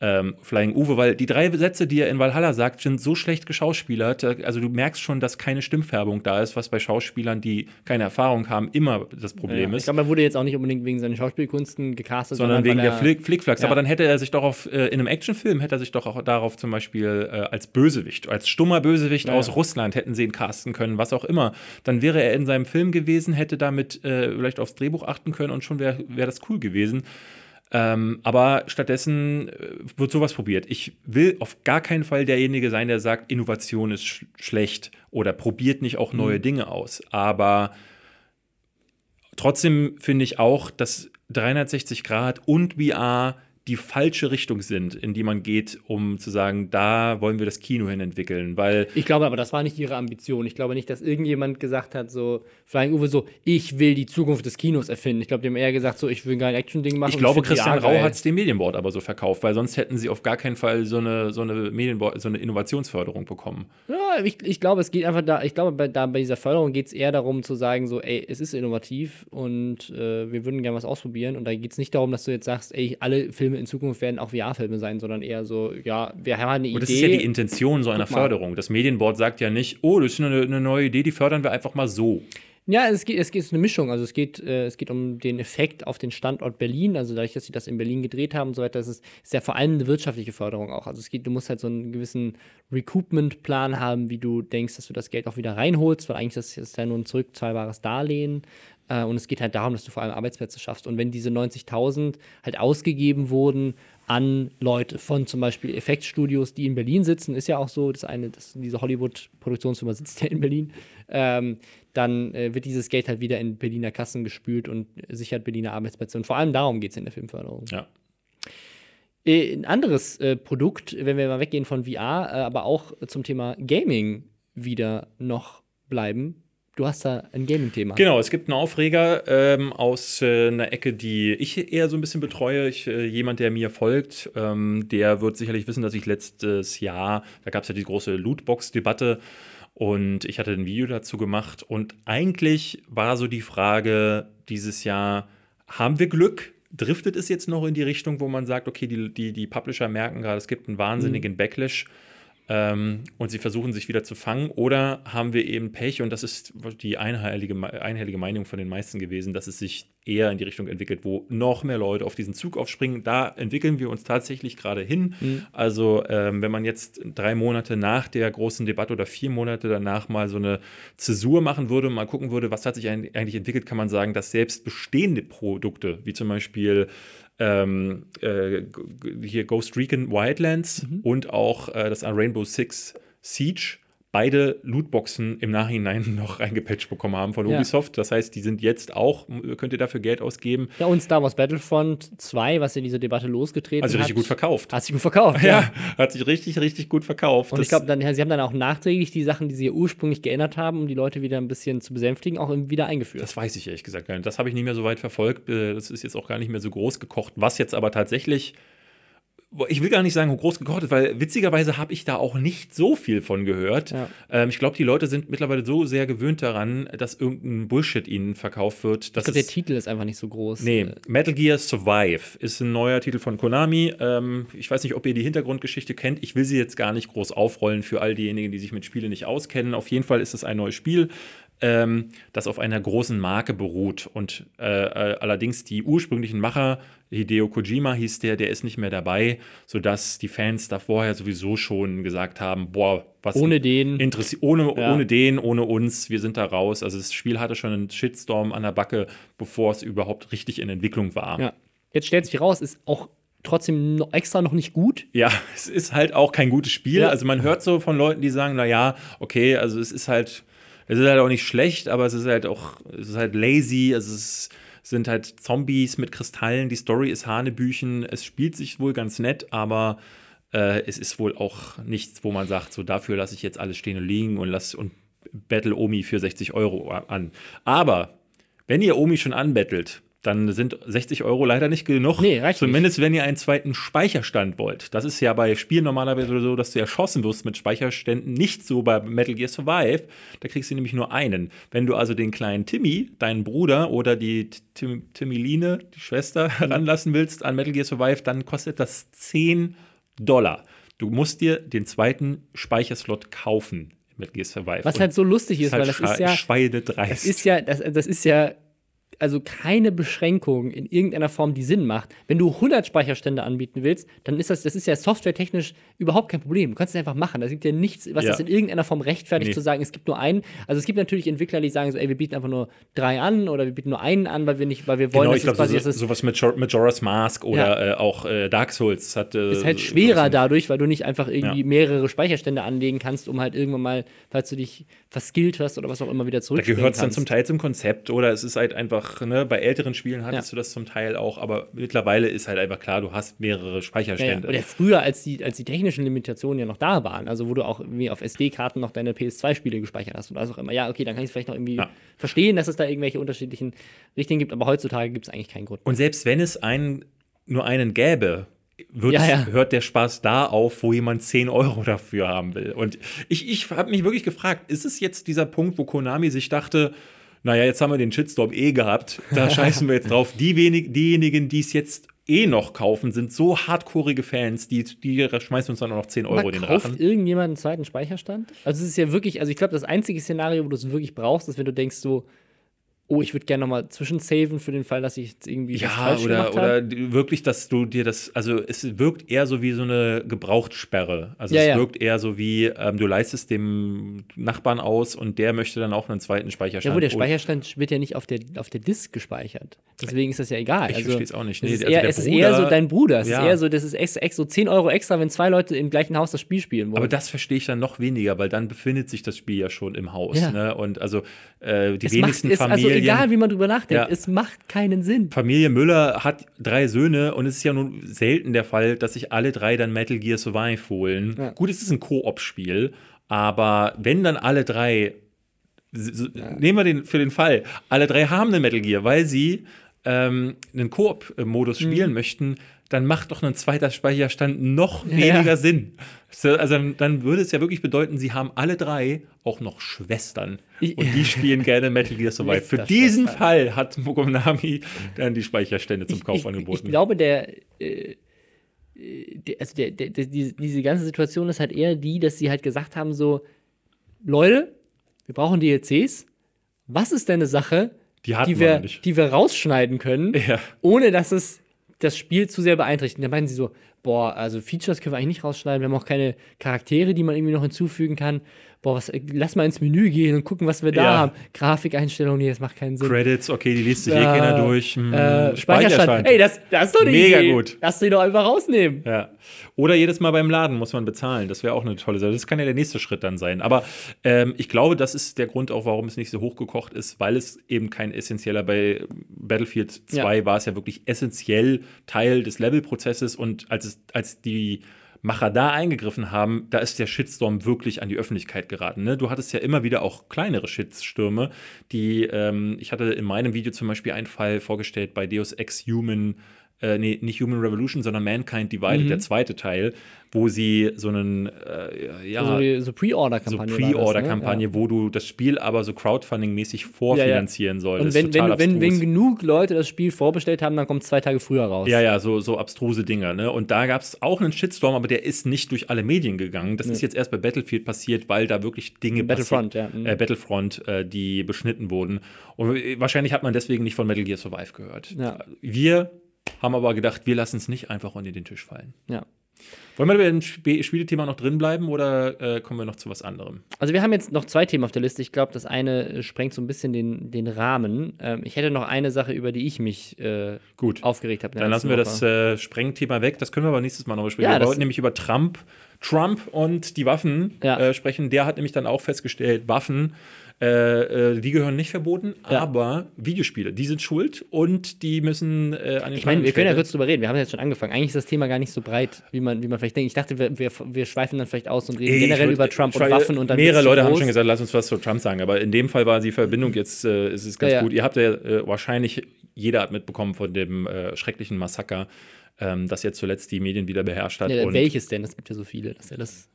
ähm, Flying Uwe, weil die drei Sätze, die er in Valhalla sagt, sind so schlecht geschauspielert. Also du merkst schon, dass keine Stimmfärbung da ist, was bei Schauspielern, die keine Erfahrung haben, immer das Problem Ja, ist. ich glaube, er wurde jetzt auch nicht unbedingt wegen seinen Schauspielkunsten gecastet, sondern wegen der er- Flick, Flickflacks. Ja. Aber dann hätte er sich doch auf, äh, in einem Actionfilm hätte er sich doch auch darauf zum Beispiel äh, als Bösewicht, als stummer Bösewicht Ja, aus. Russland hätten sie ihn casten können, was auch immer. Dann wäre er in seinem Film gewesen, hätte damit äh, vielleicht aufs Drehbuch achten können und schon wäre wär das cool gewesen. Ähm, aber stattdessen äh, wird sowas probiert. Ich will auf gar keinen Fall derjenige sein, der sagt, Innovation ist sch schlecht oder probiert nicht auch neue Dinge aus. Aber trotzdem finde ich auch, dass 360 Grad und VR die falsche Richtung sind, in die man geht, um zu sagen, da wollen wir das Kino hin entwickeln, weil Ich glaube aber, das war nicht ihre Ambition. Ich glaube nicht, dass irgendjemand gesagt hat, so, Flying Uwe, so, ich will die Zukunft des Kinos erfinden. Ich glaube, die haben eher gesagt, so, ich will ein Action-Ding machen. ich glaube, find Christian Rau hat es dem Medienboard aber so verkauft, weil sonst hätten sie auf gar keinen Fall so eine, so eine Medienboard, so eine Innovationsförderung bekommen. Ja, ich, ich glaube, es geht einfach da, ich glaube, bei, da, bei dieser Förderung geht es eher darum zu sagen, so, ey, es ist innovativ und äh, wir würden gerne was ausprobieren. Und da geht es nicht darum, dass du jetzt sagst, ey, alle Filme in Zukunft werden auch VR-Filme sein, sondern eher so, ja, wir haben eine Und das Idee. ist ja die Intention so einer. Förderung. Das Medienboard sagt ja nicht, oh, das ist eine, eine neue Idee, die fördern wir einfach mal so. Ja, es geht, es geht es ist eine Mischung. Also es geht, äh, es geht um den Effekt auf den Standort Berlin. Also dadurch, dass sie das in Berlin gedreht haben und so weiter, das ist, ist ja vor allem eine wirtschaftliche Förderung auch. Also es geht, du musst halt so einen gewissen Recoupment-Plan haben, wie du denkst, dass du das Geld auch wieder reinholst, weil eigentlich das ist ja nur ein zurückzahlbares Darlehen. Äh, und es geht halt darum, dass du vor allem Arbeitsplätze schaffst. Und wenn diese 90.000 halt ausgegeben wurden an Leute von zum Beispiel Effektstudios, die in Berlin sitzen, ist ja auch so, das eine, das, diese Hollywood-Produktionsfirma sitzt ja in Berlin, ähm, dann äh, wird dieses Geld halt wieder in Berliner Kassen gespült und sichert Berliner Arbeitsplätze. Und vor allem darum geht es in der Filmförderung. Ja. Äh, ein anderes äh, Produkt, wenn wir mal weggehen von VR, äh, aber auch zum Thema Gaming wieder noch bleiben. Du hast da ein Gaming-Thema. Genau, es gibt einen Aufreger ähm, aus äh, einer Ecke, die ich eher so ein bisschen betreue. Ich, äh, jemand, der mir folgt, ähm, der wird sicherlich wissen, dass ich letztes Jahr, da gab es ja die große Lootbox-Debatte und ich hatte ein Video dazu gemacht. Und eigentlich war so die Frage dieses Jahr, haben wir Glück? Driftet es jetzt noch in die Richtung, wo man sagt, okay, die, die, die Publisher merken gerade, es gibt einen wahnsinnigen Backlash ähm, und sie versuchen sich wieder zu fangen. Oder haben wir eben Pech und das ist die einhellige, einhellige Meinung von den meisten gewesen, dass es sich eher in die Richtung entwickelt, wo noch mehr Leute auf diesen Zug aufspringen. Da entwickeln wir uns tatsächlich gerade hin. Also ähm, wenn man jetzt drei Monate nach der großen Debatte oder vier Monate danach mal so eine Zäsur machen würde und mal gucken würde, was hat sich eigentlich entwickelt, kann man sagen, dass selbst bestehende Produkte, wie zum Beispiel ähm, äh, hier Ghost Recon Wildlands und auch äh, das Rainbow Six Siege beide Lootboxen im Nachhinein noch reingepatcht bekommen haben von Ja. Ubisoft. Das heißt, die sind jetzt auch, könnt ihr dafür Geld ausgeben. Ja, und Star Wars Battlefront 2, was in diese Debatte losgetreten Also hat. richtig gut verkauft. Hat sich gut verkauft, Ja, hat sich richtig, richtig gut verkauft. Und ich Das- glaube, dann, sie haben dann auch nachträglich die Sachen, die sie ursprünglich geändert haben, um die Leute wieder ein bisschen zu besänftigen, auch wieder eingeführt. Das weiß ich ehrlich gesagt gar nicht. Das habe ich nicht mehr so weit verfolgt. Äh, Das ist jetzt auch gar nicht mehr so groß gekocht. Was jetzt aber tatsächlich, ich will gar nicht sagen, groß gekocht ist, weil witzigerweise habe ich da auch nicht so viel von gehört. Ja. Ähm, ich glaube, die Leute sind mittlerweile so sehr gewöhnt daran, dass irgendein Bullshit ihnen verkauft wird. ich dass glaube, der Titel ist einfach nicht so groß. Nee, Metal Gear Survive ist ein neuer Titel von Konami. Ähm, ich weiß nicht, ob ihr die Hintergrundgeschichte kennt. Ich will sie jetzt gar nicht groß aufrollen für all diejenigen, die sich mit Spielen nicht auskennen. Auf jeden Fall ist es ein neues Spiel, ähm, das auf einer großen Marke beruht. Und äh, äh, allerdings die ursprünglichen Macher, Hideo Kojima hieß der, der ist nicht mehr dabei, sodass die Fans da vorher sowieso schon gesagt haben, boah, was Ohne den. Interessi ohne, Ja. ohne den, ohne uns, wir sind da raus. Also das Spiel hatte schon einen Shitstorm an der Backe, bevor es überhaupt richtig in Entwicklung war. Ja. Jetzt stellt sich raus, ist auch trotzdem noch extra noch nicht gut. Ja, es ist halt auch kein gutes Spiel. Ja. Also man hört so von Leuten, die sagen, na ja, okay, also es ist halt, es ist halt auch nicht schlecht, aber es ist halt auch, es ist halt lazy, es sind halt Zombies mit Kristallen, die Story ist Hanebüchen, es spielt sich wohl ganz nett, aber äh, es ist wohl auch nichts, wo man sagt, so dafür lasse ich jetzt alles stehen und liegen und lass und battle Omi für 60 Euro an. Aber wenn ihr Omi schon anbettelt, dann sind 60 Euro leider nicht genug. Nee, reicht Zumindest wenn ihr einen zweiten Speicherstand wollt. Das ist ja bei Spielen normalerweise so, dass du erschossen wirst mit Speicherständen. Nicht so bei Metal Gear Survive. Da kriegst du nämlich nur einen. Wenn du also den kleinen Timmy, deinen Bruder oder die Tim Timiline, die Schwester, heranlassen willst an Metal Gear Survive, dann kostet das 10 Dollar. Du musst dir den zweiten Speicherslot kaufen. Metal Gear Survive. Was halt so lustig ist, weil das ist ja, schweinedreist. das ist ja, das, das ist ja, also keine Beschränkung in irgendeiner Form, die Sinn macht. Wenn du 100 Speicherstände anbieten willst, dann ist das, das ist ja softwaretechnisch überhaupt kein Problem. Du kannst es einfach machen. Da gibt ja nichts, was Ja. das in irgendeiner Form rechtfertigt, Nee. zu sagen, es gibt nur einen. Also es gibt natürlich Entwickler, die sagen so, ey, wir bieten einfach nur drei an oder wir bieten nur einen an, weil wir nicht, weil wir wollen, Genau, ich dass quasi, so, es sowas mit Jo- Majora's Mask oder äh, auch äh, Dark Souls hat. Äh, ist halt schwerer dadurch, weil du nicht einfach irgendwie Ja. mehrere Speicherstände anlegen kannst, um halt irgendwann mal, falls du dich verskillt hast oder was auch immer wieder Da zurückspielen gehört es dann zum Teil zum Konzept oder es ist halt einfach, ne, bei älteren Spielen hattest Ja. du das zum Teil auch, aber mittlerweile ist halt einfach klar, du hast mehrere Ja, ja. Speicherstände. Oder früher, als die, als die technischen Limitationen ja noch da waren, also wo du auch irgendwie auf SD-Karten noch deine PS2-Spiele gespeichert hast und was auch immer. Ja, okay, dann kann ich es vielleicht noch irgendwie Ja. verstehen, dass es da irgendwelche unterschiedlichen Richtungen gibt, aber heutzutage gibt es eigentlich keinen Grund. Und selbst wenn es einen, nur einen gäbe, wird, Ja, ja. hört der Spaß da auf, wo jemand 10 Euro dafür haben will. Und ich, ich habe mich wirklich gefragt, ist es jetzt dieser Punkt, wo Konami sich dachte, naja, jetzt haben wir den Shitstorm eh gehabt, da scheißen wir jetzt drauf. Die wenig, diejenigen, die es jetzt eh noch kaufen, sind so hardcoreige Fans, die, die schmeißen uns dann auch noch 10 Euro in den kauft Rachen. irgendjemand einen zweiten Speicherstand? Also es ist ja wirklich, also ich glaube, das einzige Szenario, wo du es wirklich brauchst, ist, wenn du denkst so, oh, ich würde gerne nochmal zwischensaven für den Fall, dass ich jetzt irgendwie Ja, falsch oder, gemacht oder habe. wirklich, dass du dir das, also es wirkt eher so wie so eine Gebrauchtsperre. Also Ja, es ja. wirkt eher so wie, ähm, du leistest dem Nachbarn aus und der möchte dann auch einen zweiten Speicherstand. Ja, wo der Speicherstand wird ja nicht auf der, auf der Disk gespeichert. Deswegen ist das ja egal. Ich also, versteh's auch nicht. Es, Nee, ist, also eher, der es ist eher so dein Bruder. Es Ja. ist eher so, das ist ex, ex, so 10 Euro extra, wenn zwei Leute im gleichen Haus das Spiel spielen wollen. Aber das verstehe ich dann noch weniger, weil dann befindet sich das Spiel ja schon im Haus. Ja. Ne? Und also äh, die es macht, wenigsten ist, also Familien. Egal, wie man drüber nachdenkt, Ja. es macht keinen Sinn. Familie Müller hat drei Söhne und es ist ja nun selten der Fall, dass sich alle drei dann Metal Gear Survive holen. Ja. Gut, es ist ein Koop-Spiel, aber wenn dann alle drei, s- nehmen wir den für den Fall, alle drei haben einen Metal Gear, weil sie ähm, einen Koop-Modus Mhm. spielen möchten, dann macht doch ein zweiter Speicherstand noch Ja. weniger Sinn. So, Also dann würde es ja wirklich bedeuten, sie haben alle drei auch noch Schwestern. Und die spielen gerne Metal Gear Survive. Für diesen. Fall hat Konami dann die Speicherstände zum Kauf ich, angeboten. Ich glaube, der, äh, äh, der, also der, der, diese, diese ganze Situation ist halt eher die, dass sie halt gesagt haben: so, Leute, wir brauchen DLCs. Was ist denn eine Sache, Die die wir die wir rausschneiden können, Ja. ohne dass es das Spiel zu sehr beeinträchtigt? Und dann meinen sie so, boah, also Features können wir eigentlich nicht rausschneiden. Wir haben auch keine Charaktere, die man irgendwie noch hinzufügen kann. Boah, was, lass mal ins Menü gehen und gucken, was wir da Ja. haben. Grafikeinstellungen, nee, das macht keinen Sinn. Credits, okay, die liest sich eh Äh, keiner durch. Hm, Äh, Speicherstand. Ey, das, das ist doch eine Mega Idee. gut. Lass die doch einfach rausnehmen. Ja. Oder jedes Mal beim Laden muss man bezahlen. Das wäre auch eine tolle Sache. Das kann ja der nächste Schritt dann sein. Aber ähm, ich glaube, das ist der Grund auch, warum es nicht so hochgekocht ist, weil es eben kein essentieller bei Battlefield 2 war es ja wirklich essentiell Teil des Levelprozesses und als es, als die Macher da eingegriffen haben, da ist der Shitstorm wirklich an die Öffentlichkeit geraten. Ne? Du hattest ja immer wieder auch kleinere Shitstürme, die, ähm, ich hatte in meinem Video zum Beispiel einen Fall vorgestellt bei Deus Ex Human, äh, nee, nicht Human Revolution, sondern Mankind Divided, der zweite Teil, wo sie so einen, äh, ja, So, so so Pre-Order-Kampagne. war das, Pre-Order-Kampagne, ne? wo du das Spiel aber so Crowdfunding-mäßig vorfinanzieren Ja. solltest. Und wenn, Total wenn, wenn, wenn genug Leute das Spiel vorbestellt haben, dann kommt es zwei Tage früher raus. Ja, ja, so, so abstruse Dinger. Ne? Und da gab es auch einen Shitstorm, aber der ist nicht durch alle Medien gegangen. Das ist jetzt erst bei Battlefield passiert, weil da wirklich Dinge Battlefront, ja. Mhm. Äh, Battlefront, äh, die beschnitten wurden. Und äh, wahrscheinlich hat man deswegen nicht von Metal Gear Survive gehört. Ja. Wir haben aber gedacht, wir lassen es nicht einfach unter den Tisch fallen. ja. Wollen wir bei dem Sp Spielethema noch drin bleiben oder äh, kommen wir noch zu was anderem? Also wir haben jetzt noch zwei Themen auf der Liste. Ich glaube, das eine äh, sprengt so ein bisschen den, den Rahmen. Ähm, ich hätte noch eine Sache, über die ich mich äh, Gut. aufgeregt habe. Dann lassen wir das Woche. äh, Sprengthema weg. Das können wir aber nächstes Mal noch besprechen. Ja, wir das- wollten nämlich über Trump, Trump und die Waffen Ja. äh, sprechen. Der hat nämlich dann auch festgestellt, Waffen, äh, äh, die gehören nicht verboten, Ja. aber Videospiele, die sind schuld und die müssen äh, an den Ich meine, wir können ja kurz drüber reden. Wir haben jetzt schon angefangen. Eigentlich ist das Thema gar nicht so breit, wie man, wie man vielleicht denkt. Ich dachte, wir, wir, wir schweifen dann vielleicht aus und reden Ey, generell ich über würd- Trump ich und Waffen und dann Mehrere Leute haben groß. schon gesagt, lass uns was zu Trump sagen, aber in dem Fall war die Verbindung jetzt äh, ist es ganz Ja, ja. gut. Ihr habt ja äh, wahrscheinlich, jeder hat mitbekommen von dem schrecklichen Massaker, ähm, das jetzt zuletzt die Medien wieder beherrscht hat. Welches denn? Es gibt ja so viele. Das ist ja das,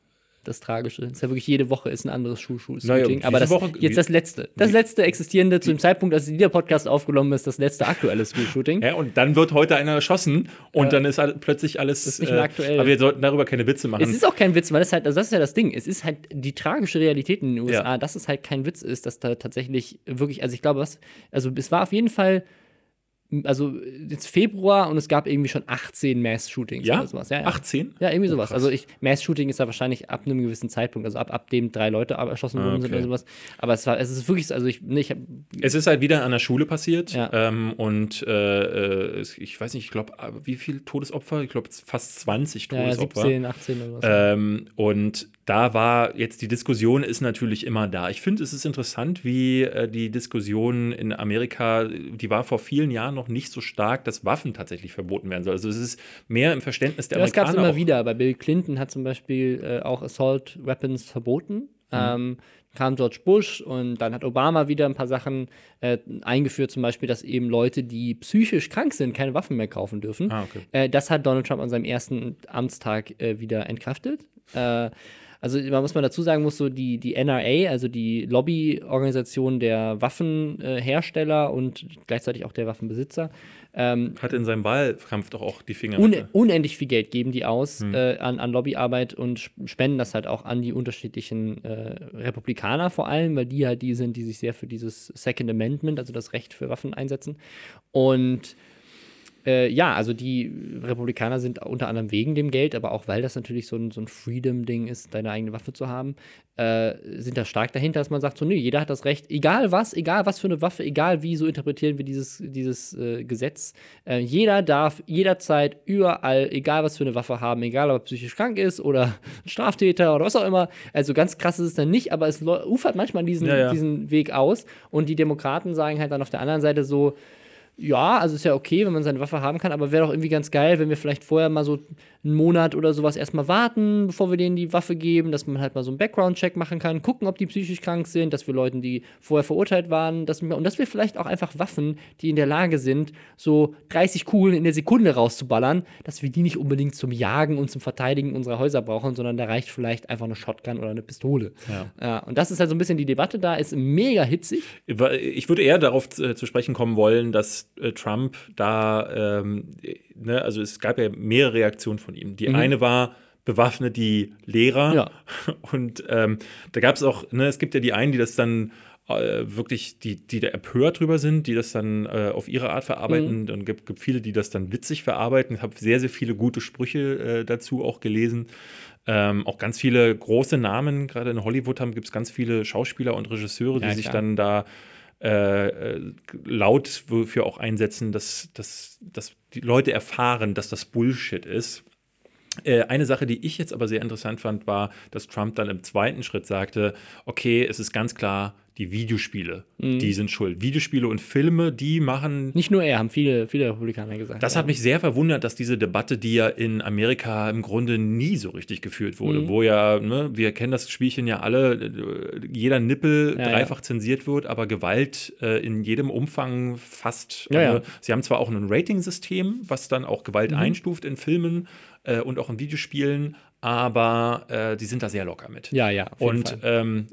das Tragische. Das ist ja wirklich jede Woche ist ein anderes Naja, Schuh-Shooting. Aber das, Woche- jetzt das letzte. Das letzte existierende, zu dem Zeitpunkt, als dieser Podcast aufgenommen ist, das letzte aktuelle School-Shooting. Ja, und dann wird heute einer erschossen und Ja. dann ist plötzlich alles. ist nicht mehr aktuell. Aber wir sollten darüber keine Witze machen. Es ist auch kein Witz, weil das halt, also das ist ja das Ding. Es ist halt die tragische Realität in den USA, Ja. dass es halt kein Witz ist, dass da tatsächlich wirklich, also ich glaube, was, also es war auf jeden Fall, also jetzt Februar und es gab irgendwie schon 18 Mass-Shootings ja? oder sowas. Ja, ja. 18? Ja, irgendwie sowas. krass. Also ich, Mass-Shooting ist ja wahrscheinlich ab einem gewissen Zeitpunkt, also ab, ab dem drei Leute erschossen Ah, worden sind okay. oder sowas. Aber es war, es ist wirklich, so, also ich, nee, ich hab, Es ist halt wieder an der Schule passiert. Ja. Ähm, und äh, äh, ich weiß nicht, ich glaube, wie viele Todesopfer? Ich glaube, fast 20 ja, ja, Todesopfer. 17, 18 oder was. Ähm, und da war jetzt die Diskussion ist natürlich immer da. Ich finde, es ist interessant, wie äh, die Diskussion in Amerika, die war vor vielen Jahren noch nicht so stark, dass Waffen tatsächlich verboten werden sollen. Also es ist mehr im Verständnis der Ja, das gab es Amerikaner. immer auch. wieder. Bei Bill Clinton hat zum Beispiel äh, auch Assault Weapons verboten. Mhm. Ähm, kam George Bush und dann hat Obama wieder ein paar Sachen äh, eingeführt, zum Beispiel, dass eben Leute, die psychisch krank sind, keine Waffen mehr kaufen dürfen. Ah, okay. äh, das hat Donald Trump an seinem ersten Amtstag äh, wieder entkraftet. Äh, also man muss man dazu sagen muss, so die, die NRA, also die Lobbyorganisation der Waffenhersteller und gleichzeitig auch der Waffenbesitzer, ähm, Hat in seinem Wahlkampf doch auch die Finger un unendlich viel Geld geben die aus Hm. äh, an, an Lobbyarbeit und sp- spenden das halt auch an die unterschiedlichen äh, Republikaner vor allem, weil die halt die sind, die sich sehr für dieses Second Amendment, also das Recht für Waffen einsetzen. Und äh, ja, also die Republikaner sind unter anderem wegen dem Geld, aber auch weil das natürlich so ein, so ein Freedom-Ding ist, deine eigene Waffe zu haben, äh, sind da stark dahinter, dass man sagt, so, nö, jeder hat das Recht, egal was, egal was für eine Waffe, egal wie, so interpretieren wir dieses, dieses äh, Gesetz. Äh, jeder darf jederzeit, überall, egal was für eine Waffe haben, egal ob er psychisch krank ist oder ein Straftäter oder was auch immer. Also ganz krass ist es dann nicht, aber es ufert manchmal diesen, Ja, ja. diesen Weg aus. Und die Demokraten sagen halt dann auf der anderen Seite so, ja, also ist ja okay, wenn man seine Waffe haben kann, aber wäre doch irgendwie ganz geil, wenn wir vielleicht vorher mal so einen Monat oder sowas erstmal warten, bevor wir denen die Waffe geben, dass man halt mal so einen Background-Check machen kann, gucken, ob die psychisch krank sind, dass wir Leuten, die vorher verurteilt waren, dass wir, und dass wir vielleicht auch einfach Waffen, die in der Lage sind, so 30 Kugeln in der Sekunde rauszuballern, dass wir die nicht unbedingt zum Jagen und zum Verteidigen unserer Häuser brauchen, sondern da reicht vielleicht einfach eine Shotgun oder eine Pistole. Ja. Ja, und das ist halt so ein bisschen die Debatte da, ist mega hitzig. Ich würde eher darauf zu, zu sprechen kommen wollen, dass äh, Trump da, ähm, ne, also es gab ja mehrere Reaktionen von ihm. Die eine war, bewaffne die Lehrer. Ja. Und ähm, da gab es auch, ne, es gibt ja die einen, die das dann äh, wirklich, die, die da empört drüber sind, die das dann äh, auf ihre Art verarbeiten. Mhm. Und gibt, gibt viele, die das dann witzig verarbeiten. Ich habe sehr, sehr viele gute Sprüche äh, dazu auch gelesen. Ähm, auch ganz viele große Namen, gerade in Hollywood haben gibt es ganz viele Schauspieler und Regisseure, die Ja, sich dann da äh, äh, laut für auch einsetzen, dass, dass, dass die Leute erfahren, dass das Bullshit ist. Äh, eine Sache, die ich jetzt aber sehr interessant fand, war, dass Trump dann im zweiten Schritt sagte, okay, es ist ganz klar, die Videospiele, Mhm. die sind schuld. Videospiele und Filme, die machen Nicht nur er, haben viele, viele Republikaner gesagt. das ja. hat mich sehr verwundert, dass diese Debatte, die ja in Amerika im Grunde nie so richtig geführt Mhm. wurde, wo ja, ne, wir kennen das Spielchen ja alle, jeder Nippel Ja, dreifach zensiert wird, aber Gewalt äh, in jedem Umfang fast. Ja, ja. äh, Sie haben zwar auch ein Rating-System, was dann auch Mhm. Gewalt einstuft in Filmen äh, und auch in Videospielen, aber äh, die sind da sehr locker mit. Ja, ja. Und ähm,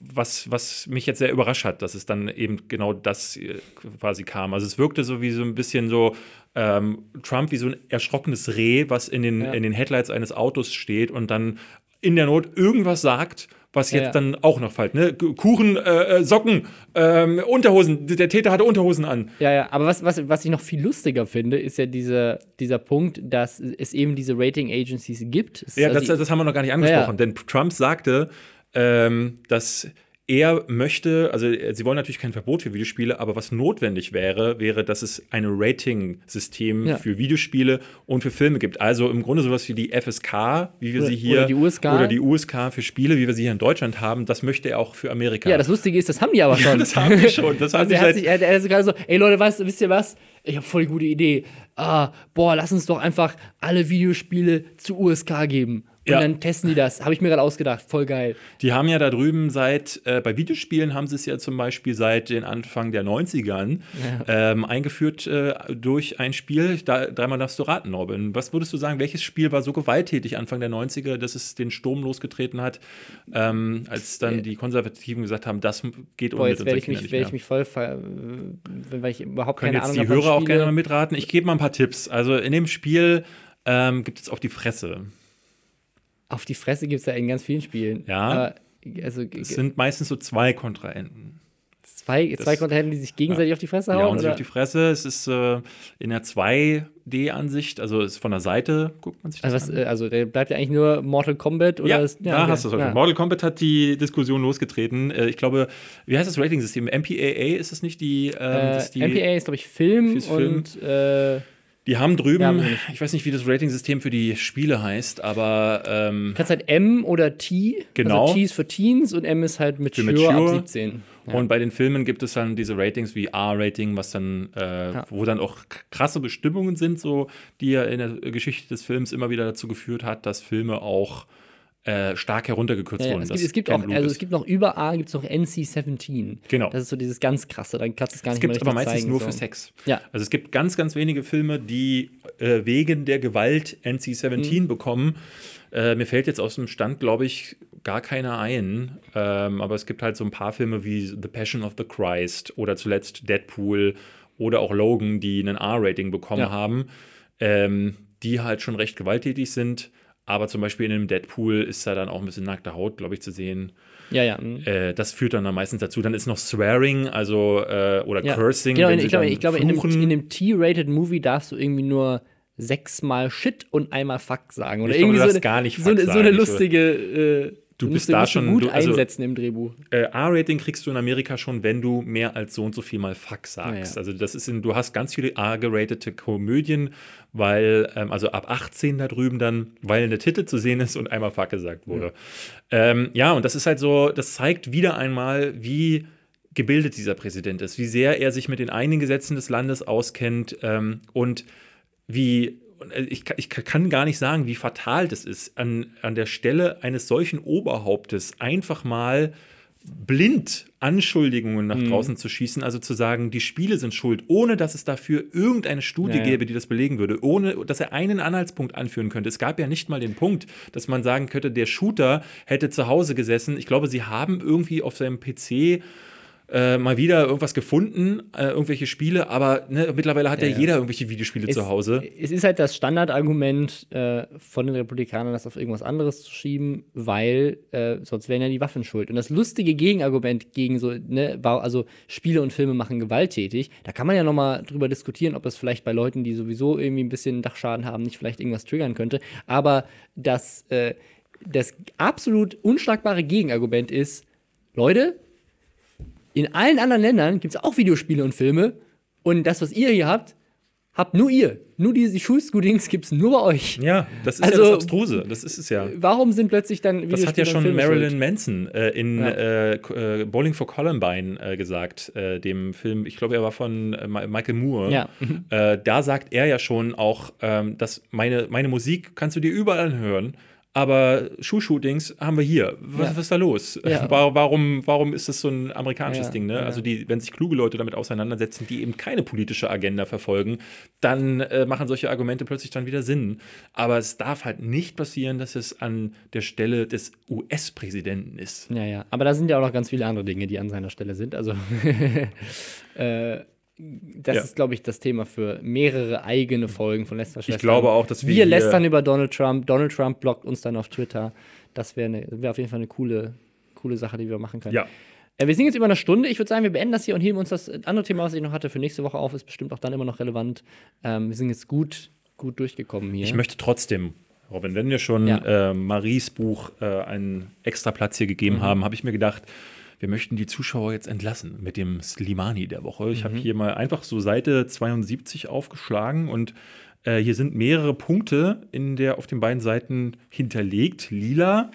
was, was mich jetzt sehr überrascht hat, dass es dann eben genau das äh, quasi kam. Also es wirkte so wie so ein bisschen so ähm, Trump wie so ein erschrockenes Reh, was in den, Ja. in den Headlights eines Autos steht und dann in der Not irgendwas sagt, was Ja, jetzt ja. dann auch noch fällt. Ne? Kuchen, äh, äh, Socken, ähm, Unterhosen. Der Täter hatte Unterhosen an. Ja, ja, aber was, was, was ich noch viel lustiger finde, ist ja diese, dieser Punkt, dass es eben diese Rating Agencies gibt. Es Ja, also das, das haben wir noch gar nicht angesprochen, Ja, ja. denn Trump sagte, ähm, dass er möchte, also äh, sie wollen natürlich kein Verbot für Videospiele, aber was notwendig wäre, wäre, dass es ein Rating-System Ja. für Videospiele und für Filme gibt. Also im Grunde sowas wie die FSK, wie wir Oder- sie hier, oder die USK. oder die USK für Spiele, wie wir sie hier in Deutschland haben, das möchte er auch für Amerika. ja, das Lustige ist, das haben die aber schon. das haben die schon. Das haben Also die er hat sich, er, er ist gerade so, ey Leute, weißt, wisst ihr was? Ich habe voll die gute Idee. Ah, boah, lass uns doch einfach alle Videospiele zu USK geben. Und Ja. dann testen die das. Habe ich mir gerade ausgedacht. Voll geil. Die haben ja da drüben seit, äh, bei Videospielen haben sie es ja zum Beispiel seit den Anfang der 90ern ähm, eingeführt äh, durch ein Spiel. Da, dreimal darfst du raten, Norbin. Was würdest du sagen, welches Spiel war so gewalttätig Anfang der 90er, dass es den Sturm losgetreten hat, ähm, als dann die Konservativen gesagt haben, das geht ohne jetzt werde ich, mich, werd ich mich voll weil ich überhaupt Können keine jetzt Ahnung die habe. Hörer auch gerne mal mitraten. Ich gebe mal ein paar Tipps. Also in dem Spiel ähm, gibt es auf die Fresse. Auf die Fresse gibt es ja in ganz vielen Spielen. Ja. Aber, also Es sind meistens so zwei Kontrahenten. zwei, zwei Kontrahenten, die sich gegenseitig auf die Fresse hauen? Ja, und sich auf die Fresse. Es ist äh, in der 2D-Ansicht, also ist von der Seite, guckt man sich das also, was, an. äh, also der bleibt ja eigentlich nur Mortal Kombat oder ja, ist, da okay. hast du es. Ja. Mortal Kombat hat die Diskussion losgetreten. Äh, ich glaube, wie heißt das Rating-System? MPAA ist es nicht die, ähm, Äh, die MPA ist, glaube ich, Film Film. und äh, Die haben drüben, Ja, ich weiß nicht, wie das Rating-System für die Spiele heißt, aber ähm, du kannst halt M oder T. Genau. Also T ist für Teens und M ist halt Für Mature, ab Mature. 17. Ja. Und bei den Filmen gibt es dann diese Ratings wie R-Rating, was dann, äh, Ja. wo dann auch krasse Bestimmungen sind, so die ja in der Geschichte des Films immer wieder dazu geführt hat, dass Filme auch äh, stark heruntergekürzt Ja, wurden. es, gibt, es gibt auch, Blut also ist. es gibt noch über A gibt es noch NC-17. Genau. Das ist so dieses ganz krasse, dann kannst du es gar Es nicht gibt mehr aber richtig meistens zeigen, nur so. für Sex. Ja. Also es gibt ganz, ganz wenige Filme, die äh, wegen der Gewalt Mhm. NC-17 bekommen. Äh, mir fällt jetzt aus dem Stand, glaube ich, gar keiner ein. Ähm, aber es gibt halt so ein paar Filme wie The Passion of the Christ oder zuletzt Deadpool oder auch Logan, die einen R-Rating bekommen Ja. haben, ähm, die halt schon recht gewalttätig sind. Aber zum Beispiel in einem Deadpool ist da dann auch ein bisschen nackte Haut, glaube ich, zu sehen. Ja, ja. mhm. Äh, das führt dann, dann meistens dazu. Dann ist noch Swearing, also äh, oder ja. Cursing. Genau, ich glaube, ich glaube in, einem, einem T-rated Movie darfst du irgendwie nur sechsmal Shit und einmal Fuck sagen. Oder Ich glaube, irgendwie du so eine, gar nicht so, so eine lustige. Du musst bist da schon- gut du- also- einsetzen im Drehbuch. Äh, R-Rating kriegst du in Amerika schon, wenn du mehr als so und so viel mal Fuck sagst. Ja. Also das ist in, du hast ganz viele R-geratete Komödien, weil, ähm, also ab 18 da drüben dann, weil eine Titel zu sehen ist und einmal Fuck gesagt wurde. Ähm, ja, und das ist halt so, das zeigt wieder einmal, wie gebildet dieser Präsident ist, wie sehr er sich mit den eigenen Gesetzen des Landes auskennt ähm, und wie ich, ka- ich ka- kann gar nicht sagen, wie fatal das ist, an, an der Stelle eines solchen Oberhauptes einfach mal blind Anschuldigungen nach draußen zu schießen, also zu sagen, die Spiele sind schuld, ohne dass es dafür irgendeine Studie Ja, ja. gäbe, die das belegen würde, ohne dass er einen Anhaltspunkt anführen könnte. Es gab ja nicht mal den Punkt, dass man sagen könnte, der Shooter hätte zu Hause gesessen. Ich glaube, sie haben irgendwie auf seinem PC äh, mal wieder irgendwas gefunden, äh, irgendwelche Spiele, aber ne, mittlerweile hat ja, Ja, jeder irgendwelche Videospiele zu Hause. Es ist halt das Standardargument äh, von den Republikanern, das auf irgendwas anderes zu schieben, weil äh, sonst wären ja die Waffen schuld. Und das lustige Gegenargument gegen so, ne, also Spiele und Filme machen gewalttätig, da kann man ja noch mal drüber diskutieren, ob es vielleicht bei Leuten, die sowieso irgendwie ein bisschen Dachschaden haben, nicht vielleicht irgendwas triggern könnte. Aber das, äh, das absolut unschlagbare Gegenargument ist, Leute, in allen anderen Ländern gibt es auch Videospiele und Filme. Und das, was ihr hier habt, habt nur ihr. Nur diese Schulscootings gibt es nur bei euch. Ja, das ist Also- ja das Abstruse. Das ist es ja. Warum sind plötzlich dann Das hat ja Videospiele schon Marilyn? Manson äh, in Ja. äh, äh, Bowling for Columbine äh, gesagt, äh, dem Film, ich glaube, er war von äh, Michael Moore. Ja. Äh, da sagt er ja schon auch, ähm, dass meine, meine Musik kannst du dir überall hören. Aber Schuhshootings haben wir hier. Was, Ja. was ist da los? Ja. Wa- Warum, warum ist das so ein amerikanisches Ja, Ding? Ne? Also, die, wenn sich kluge Leute damit auseinandersetzen, die eben keine politische Agenda verfolgen, dann äh, machen solche Argumente plötzlich dann wieder Sinn. Aber es darf halt nicht passieren, dass es an der Stelle des US-Präsidenten ist. Ja, ja. Aber da sind ja auch noch ganz viele andere Dinge, die an seiner Stelle sind. Also, äh, das Ja. ist, glaube ich, das Thema für mehrere eigene Folgen von Lästerschwestern. Ich glaube auch, dass wir wir lästern über Donald Trump. Donald Trump blockt uns dann auf Twitter. Das wäre ne, wär auf jeden Fall eine coole, coole Sache, die wir machen können. Ja. Äh, wir sind jetzt über eine Stunde. Ich würde sagen, wir beenden das hier und heben uns das andere Thema, was ich noch hatte, für nächste Woche auf. Ist bestimmt auch dann immer noch relevant. Ähm, wir sind jetzt gut, gut durchgekommen hier. Ich möchte trotzdem, Robin, wenn wir schon Ja. äh, Maries Buch äh, einen extra Platz hier gegeben Mhm. haben, habe ich mir gedacht, wir möchten die Zuschauer jetzt entlassen mit dem Slimani der Woche. Ich habe Mhm. hier mal einfach so Seite 72 aufgeschlagen und äh, hier sind mehrere Punkte in der, auf den beiden Seiten hinterlegt, lila.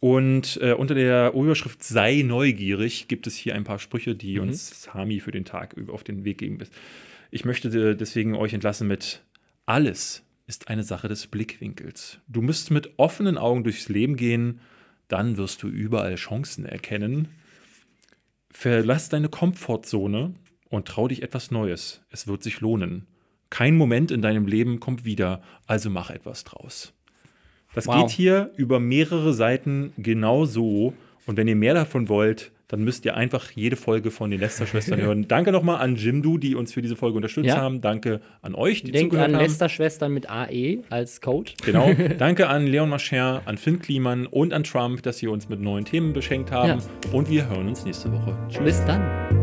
Und äh, unter der Überschrift Sei neugierig gibt es hier ein paar Sprüche, die Mhm. uns Sami für den Tag auf den Weg geben. Ich möchte äh, deswegen euch entlassen mit Alles ist eine Sache des Blickwinkels. Du musst mit offenen Augen durchs Leben gehen, dann wirst du überall Chancen erkennen. Verlass deine Komfortzone und trau dich etwas Neues. Es wird sich lohnen. Kein Moment in deinem Leben kommt wieder, also mach etwas draus. Das Wow. geht hier über mehrere Seiten genau so. Und wenn ihr mehr davon wollt, dann müsst ihr einfach jede Folge von den Lester-Schwestern hören. Danke nochmal an Jimdo, die uns für diese Folge unterstützt Ja. haben. Danke an euch, die Denkt zugehört an haben. Lästerschwestern mit AE als Code. Genau. Danke an Leon Mascher, an Finn Kliman und an Trump, dass sie uns mit neuen Themen beschenkt haben. Und wir hören uns nächste Woche. Tschüss. Bis dann.